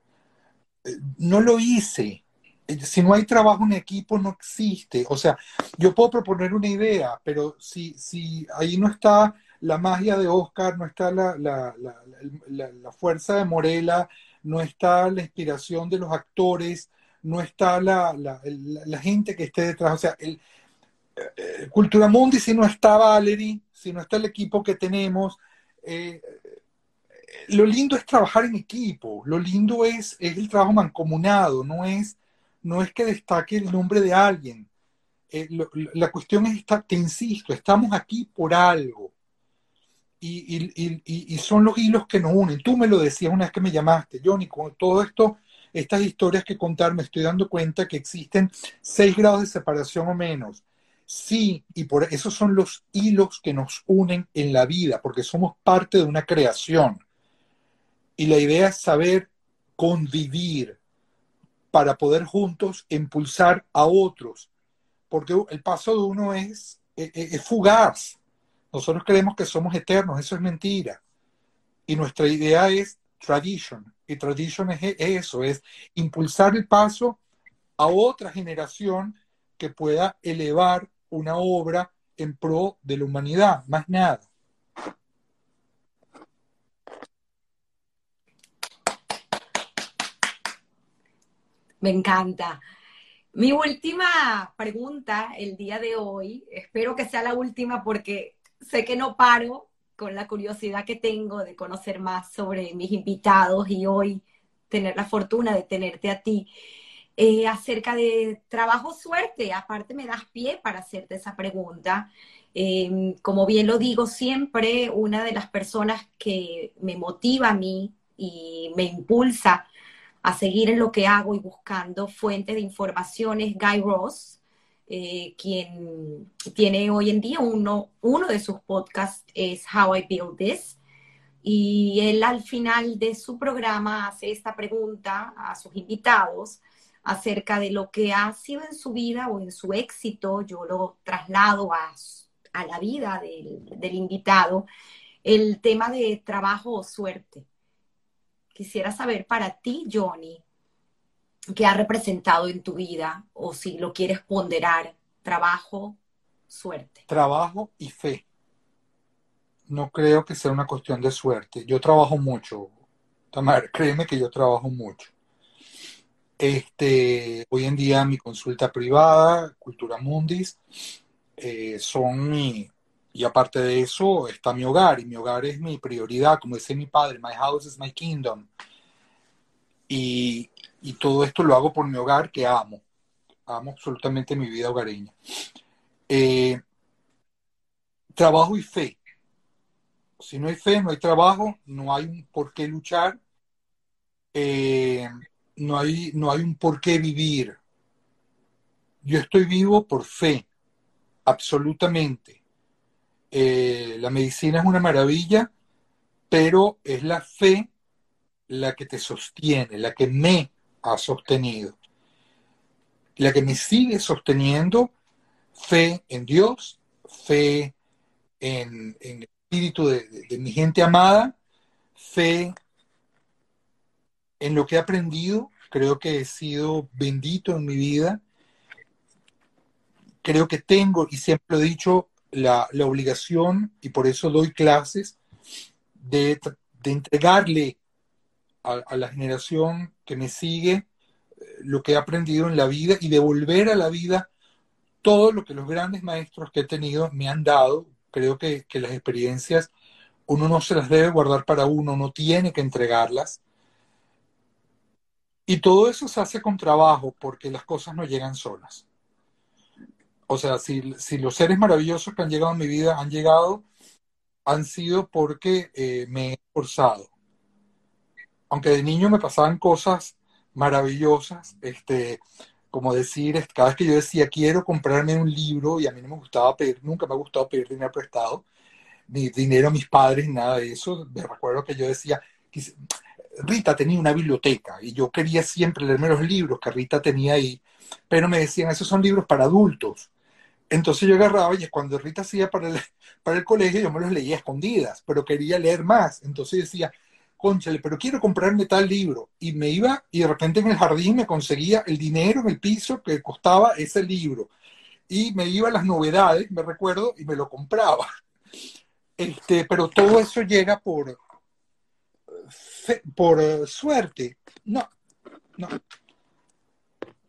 eh, no lo hice. Eh, si no hay trabajo en equipo, no existe. O sea, yo puedo proponer una idea, pero si, si ahí no está la magia de Oscar, no está la, la, la fuerza de Morela, no está la inspiración de los actores, no está la, gente que esté detrás. O sea, el, eh, Cultura Mundi, si no está Valerie, si no está el equipo que tenemos, eh, lo lindo es trabajar en equipo, lo lindo es, el trabajo mancomunado, no es, no es que destaque el nombre de alguien. Eh, la cuestión es, esta, te insisto, estamos aquí por algo. Y, son los hilos que nos unen. Tú me lo decías una vez que me llamaste, Johnny, con todo esto, estas historias que contar, me estoy dando cuenta que existen seis grados de separación o menos. Sí, y por esos son los hilos que nos unen en la vida, porque somos parte de una creación. Y la idea es saber convivir para poder juntos impulsar a otros, porque el paso de uno es, e, e, es, fugaz. Nosotros creemos que somos eternos, eso es mentira. Y nuestra idea es tradition, y tradition es eso, es impulsar el paso a otra generación que pueda elevar una obra en pro de la humanidad, más nada. Me encanta. Mi última pregunta el día de hoy, espero que sea la última porque sé que no paro con la curiosidad que tengo de conocer más sobre mis invitados y hoy tener la fortuna de tenerte a ti. eh, acerca de trabajo suerte. Aparte me das pie para hacerte esa pregunta. Em, como bien lo digo siempre, una de las personas que me motiva a mí y me impulsa a seguir en lo que hago y buscando fuentes de información es Guy Ross, eh, quien tiene hoy en día uno, uno de sus podcasts es How I Build This. Y él al final de su programa hace esta pregunta a sus invitados acerca de lo que ha sido en su vida o en su éxito. Yo lo traslado a, a la vida del, del invitado. El tema de trabajo o suerte. Quisiera saber para ti, Johnny, qué ha representado en tu vida o si lo quieres ponderar, trabajo, suerte. Trabajo y fe. No creo que sea una cuestión de suerte. Yo trabajo mucho. Tamar, créeme que yo trabajo mucho. Este, hoy en día mi consulta privada, Cultura Mundis, eh, son mi, y aparte de eso, está mi hogar, y mi hogar es mi prioridad, como dice mi padre, my house is my kingdom. Y, todo esto lo hago por mi hogar, que amo. Amo absolutamente mi vida hogareña. Eh, trabajo y fe. Si no hay fe, no hay trabajo, no hay por qué luchar, eh, no, hay, no hay un por qué vivir. Yo estoy vivo por fe, absolutamente. Eh, la medicina es una maravilla, pero es la fe la que te sostiene, la que me ha sostenido, la que me sigue sosteniendo, fe en Dios, fe en, el espíritu de, de mi gente amada, fe en lo que he aprendido, creo que he sido bendito en mi vida, creo que tengo, y siempre lo he dicho, la, obligación, y por eso doy clases, de, entregarle a, la generación que me sigue eh, lo que he aprendido en la vida y devolver a la vida todo lo que los grandes maestros que he tenido me han dado. Creo que, que las experiencias uno no se las debe guardar para uno, no tiene que entregarlas. Y todo eso se hace con trabajo porque las cosas no llegan solas o sea, si, los seres maravillosos que han llegado a mi vida han llegado, han sido porque eh, me he esforzado. Aunque de niño me pasaban cosas maravillosas, este, como decir, cada vez que yo decía quiero comprarme un libro y a mí no me gustaba pedir, nunca me ha gustado pedir dinero prestado, ni dinero a mis padres, nada de eso. Me recuerdo que yo decía, Rita tenía una biblioteca y yo quería siempre leerme los libros que Rita tenía ahí, pero me decían, esos son libros para adultos. Entonces yo agarraba y cuando Rita hacía para el, para el colegio, yo me los leía escondidas, pero quería leer más. Entonces decía, conchale, pero quiero comprarme tal libro. Y me iba y de repente en el jardín me conseguía el dinero en el piso que costaba ese libro. Y me iba a las novedades, me recuerdo, y me lo compraba. Este, pero todo eso llega por, por eh, suerte. No, no.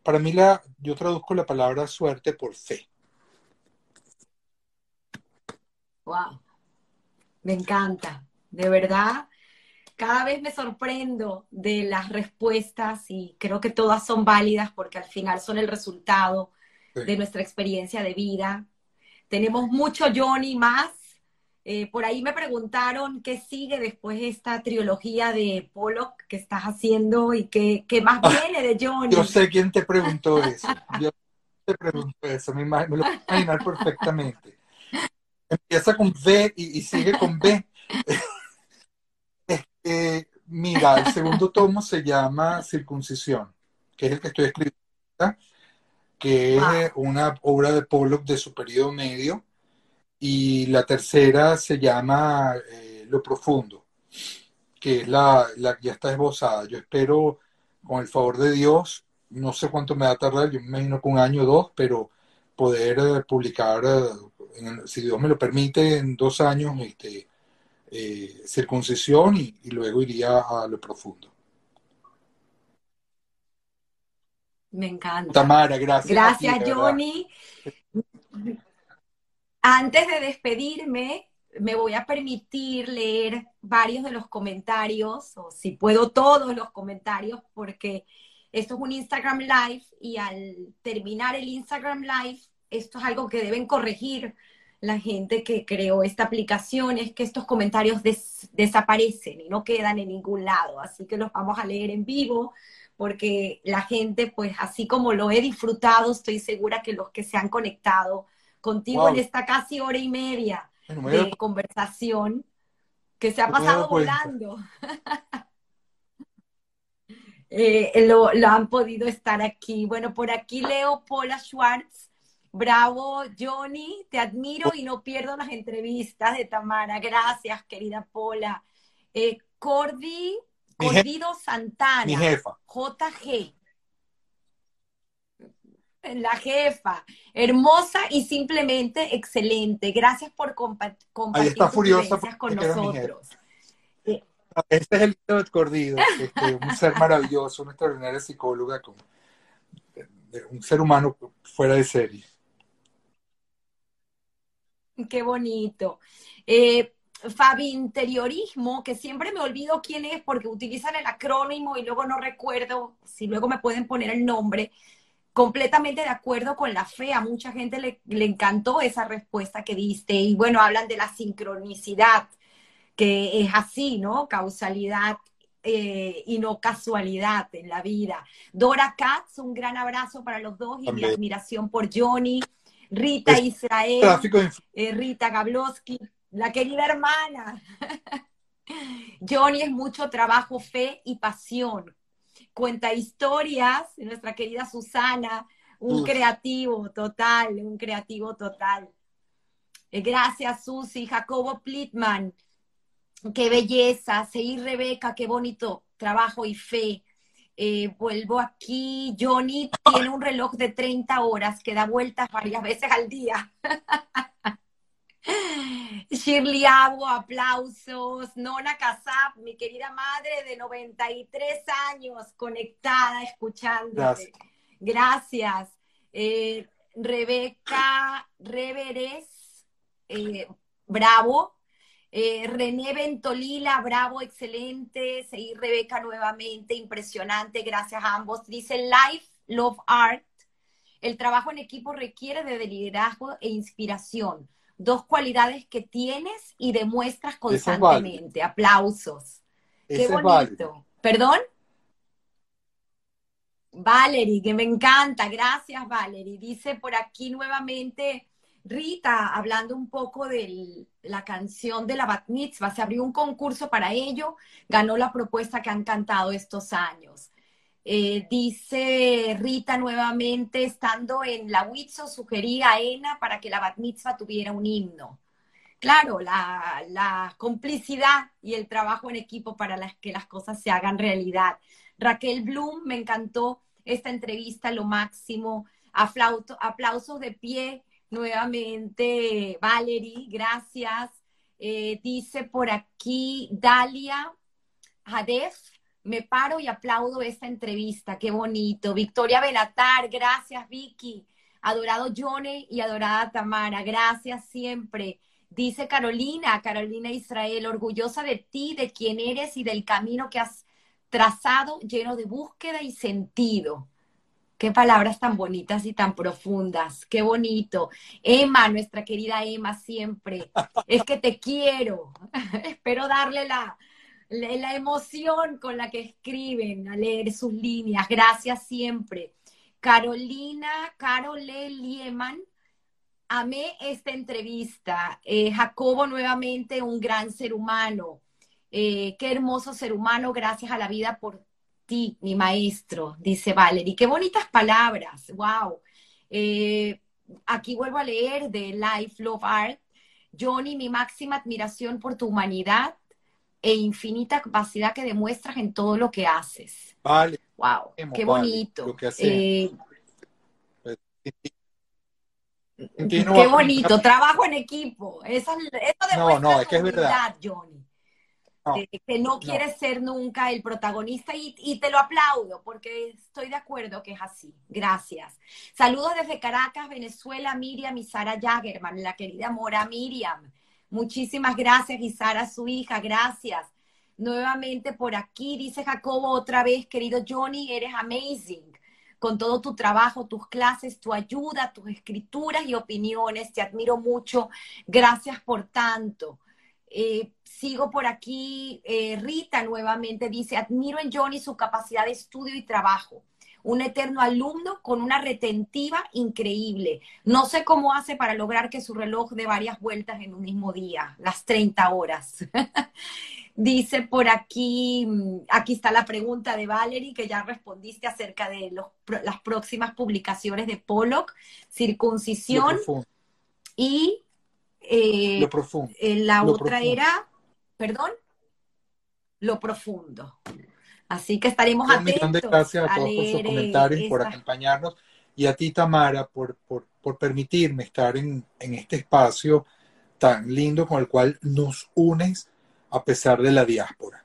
Para mí la, yo traduzco la palabra suerte por fe. Wow, me encanta, de verdad. Cada vez me sorprendo de las respuestas y creo que todas son válidas porque al final son el resultado de nuestra experiencia de vida. Tenemos mucho Johnny más. Eh, por ahí me preguntaron qué sigue después de esta trilogía de Pollock que estás haciendo y qué, más ah, viene de Johnny. Yo sé quién te preguntó eso. Yo te pregunto eso, me, me lo puedo imaginar perfectamente empieza con V y, sigue con B. Este, mira, el segundo tomo se llama Circuncisión, que es el que estoy escribiendo, que es ah. una obra de Pollock de su periodo medio, y la tercera se llama eh, Lo Profundo, que es la, la ya está esbozada. Yo espero, con el favor de Dios, no sé cuánto me va a tardar, yo me imagino que un año o dos, pero poder eh, publicar eh, si Dios me lo permite, en dos años este, eh, circuncisión y, luego iría a lo profundo. Me encanta. Tamara, gracias. Gracias, Johnny. Antes de despedirme, me voy a permitir leer varios de los comentarios, o si puedo todos los comentarios, porque esto es un Instagram Live y al terminar el Instagram Live, esto es algo que deben corregir la gente que creó esta aplicación, es que estos comentarios desaparecen y no quedan en ningún lado. Así que los vamos a leer en vivo porque la gente, pues así como lo he disfrutado, estoy segura que los que se han conectado contigo en esta casi hora y media de conversación, que se ha pasado volando. Eh, lo, han podido estar aquí. Bueno, por aquí leo Paula Schwartz. Bravo, Johnny, te admiro y no pierdo las entrevistas de Tamara. Gracias, querida Paula. Eh, Cordy, Cordido Santana. Mi jefa. JG. La jefa, hermosa y simplemente excelente. Gracias por compartir Ahí está furiosa con nosotros. Este es el de Cordido, este, un ser maravilloso, una extraordinaria psicóloga, con, un ser humano fuera de serie. Qué bonito. Eh, Fabi Interiorismo, que siempre me olvido quién es porque utilizan el acrónimo y luego no recuerdo si luego me pueden poner el nombre. Completamente de acuerdo con la fe. A mucha gente le, le encantó esa respuesta que diste. Y bueno, hablan de la sincronicidad que es así, ¿no? Causalidad eh, y no casualidad en la vida. Dora Katz, un gran abrazo para los dos y mi admiración por Johnny. Rita Israel, eh, Rita Gablowski, la querida hermana. Johnny es mucho trabajo, fe y pasión. Cuenta historias, nuestra querida Susana, un creativo total, un creativo total. Eh, gracias, Susi. Jacobo Plitman, qué belleza, seguir Rebeca, qué bonito trabajo y fe. Eh, vuelvo aquí, Johnny tiene un reloj de 30 horas que da vueltas varias veces al día. Shirley Agua, aplausos. Nona Casap, mi querida madre de 93 años, conectada, escuchándote. Gracias. Eh, Rebeca Reveres, eh, bravo, eh, René Ventolila, bravo, excelente. Seguir Rebeca nuevamente, impresionante. Gracias a ambos. Dice Life, Love Art. El trabajo en equipo requiere de liderazgo e inspiración. Dos cualidades que tienes y demuestras constantemente. Aplausos. Qué bonito. ¿Perdón? Valerie, que me encanta. Gracias, Valerie. Dice por aquí nuevamente Rita, hablando un poco de la canción de la Bat Mitzvah, se abrió un concurso para ello, ganó la propuesta que han cantado estos años. Eh, dice Rita nuevamente, estando en la Witzo, sugería a Ena para que la Bat Mitzvah tuviera un himno. Claro, la, la complicidad y el trabajo en equipo para que las cosas se hagan realidad. Raquel Bloom, me encantó esta entrevista, lo máximo. aplausos de pie nuevamente, Valerie, gracias. Eh, dice por aquí Dalia Hadef, me paro y aplaudo esta entrevista, qué bonito. Victoria Benatar, gracias Vicky. Adorado Johnny y adorada Tamara, gracias siempre. Dice Carolina, Carolina Israel, orgullosa de ti, de quién eres y del camino que has trazado, lleno de búsqueda y sentido. Qué palabras tan bonitas y tan profundas. Qué bonito. Emma, nuestra querida Emma, siempre. Es que te quiero. Espero darle la, la, emoción con la que escriben a leer sus líneas. Gracias siempre. Carolina, Carole Lieman, amé esta entrevista. Eh, Jacobo, nuevamente, un gran ser humano. Eh, qué hermoso ser humano, gracias a la vida por ti, mi maestro, dice Valerie. Qué bonitas palabras, wow. Eh, aquí vuelvo a leer de Life, Love, Art. Johnny, mi máxima admiración por tu humanidad e infinita capacidad que demuestras en todo lo que haces. Vale. Wow, qué bonito. Eh, qué bonito, trabajo en equipo. Eso, demuestra no, no, es que es verdad. Johnny que no quiere ser nunca el protagonista y, te lo aplaudo porque estoy de acuerdo que es así. Gracias. Saludos desde Caracas, Venezuela, Miriam y Sara Jagerman, la querida Mora Miriam. Muchísimas gracias y Sara, su hija, gracias. nuevamente por aquí. Dice Jacobo otra vez, querido Johnny, eres amazing con todo tu trabajo, tus clases, tu ayuda, tus escrituras y opiniones. Te admiro mucho. Gracias por tanto. Eh, sigo por aquí. Eh, Rita nuevamente dice, admiro en Johnny su capacidad de estudio y trabajo. Un eterno alumno con una retentiva increíble. No sé cómo hace para lograr que su reloj dé varias vueltas en un mismo día, las 30 horas. Dice por aquí, mm, aquí está la pregunta de Valerie, que ya respondiste acerca de las próximas publicaciones de Pollock, circuncisión y eh, lo profundo. Eh, la otra era, perdón, lo profundo. Así que estaremos atentos. gracias a, todos por sus comentarios, por acompañarnos y a ti, Tamara, por, por, permitirme estar en, en este espacio tan lindo con el cual nos unes a pesar de la diáspora.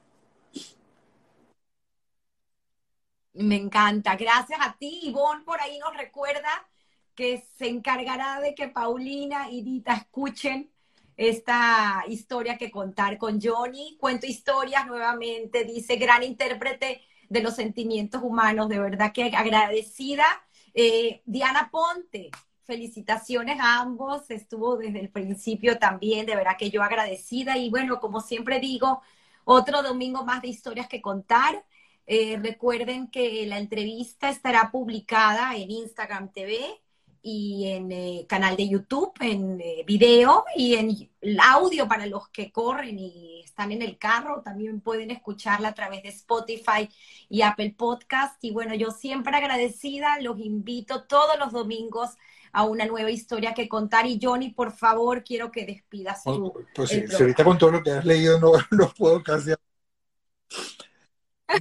Me encanta. Gracias a ti, Ivonne, por ahí nos recuerda que se encargará de que Paulina y Dita escuchen esta historia que contar con Johnny. Cuento historias nuevamente, dice gran intérprete de los sentimientos humanos, de verdad que agradecida. Eh, Diana Ponte, felicitaciones a ambos, estuvo desde el principio también, de verdad que yo agradecida y bueno, como siempre digo, otro domingo más de historias que contar. Eh, recuerden que la entrevista estará publicada en Instagram TV y en eh, canal de YouTube, en eh, video y en audio para los que corren y están en el carro. También pueden escucharla a través de Spotify y Apple Podcast. Y bueno, yo siempre agradecida, los invito todos los domingos a una nueva historia que contar. Y Johnny, por favor, quiero que despidas su. Pues sí, si ahorita con todo lo que has leído no, no puedo casi.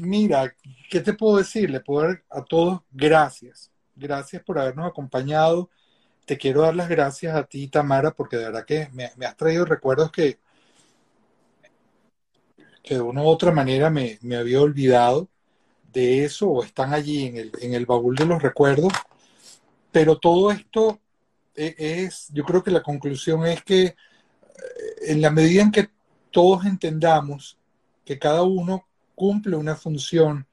Mira, ¿qué te puedo decir? Le puedo dar a todos gracias. Gracias por habernos acompañado. Te quiero dar las gracias a ti, Tamara, porque de verdad que me, has traído recuerdos que, que de una u otra manera me, había olvidado de eso o están allí en el, en baúl de los recuerdos pero todo esto e, es, yo creo que la conclusión es que eh, en la medida en que todos entendamos que cada uno cumple una función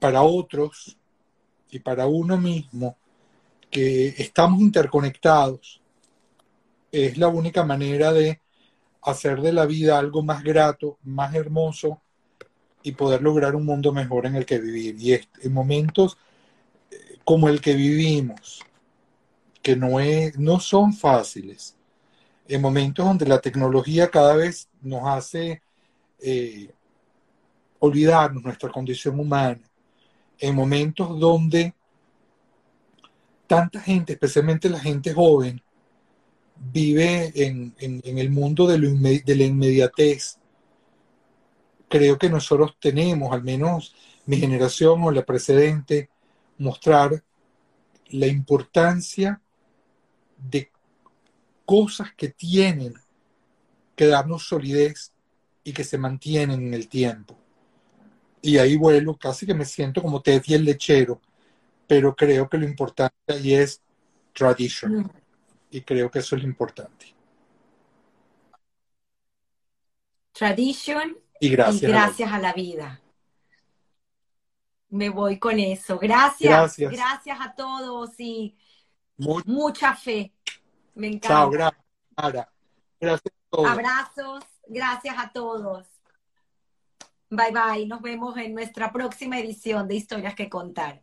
para otros y para uno mismo, que estamos interconectados, es la única manera de hacer de la vida algo más grato, más hermoso y poder lograr un mundo mejor en el que vivir. Y en momentos como el que vivimos, que no, es, no son fáciles, en momentos donde la tecnología cada vez nos hace eh, olvidarnos nuestra condición humana, en momentos donde tanta gente, especialmente la gente joven, vive en, el mundo de, de la inmediatez. Creo que nosotros tenemos, al menos mi generación o la precedente, mostrar la importancia de cosas que tienen que darnos solidez y que se mantienen en el tiempo. Y ahí vuelo, casi que me siento como Teddy el lechero, pero creo que lo importante ahí es tradition. Mm. Y creo que eso es lo importante. Tradition y gracias, gracias a la vida. Me voy con eso. Gracias. Gracias, a todos y mucha fe. Me encanta. Chao, gracias. Gracias a todos. Abrazos. Gracias a todos. Bye bye. Nos vemos en nuestra próxima edición de Historias que Contar.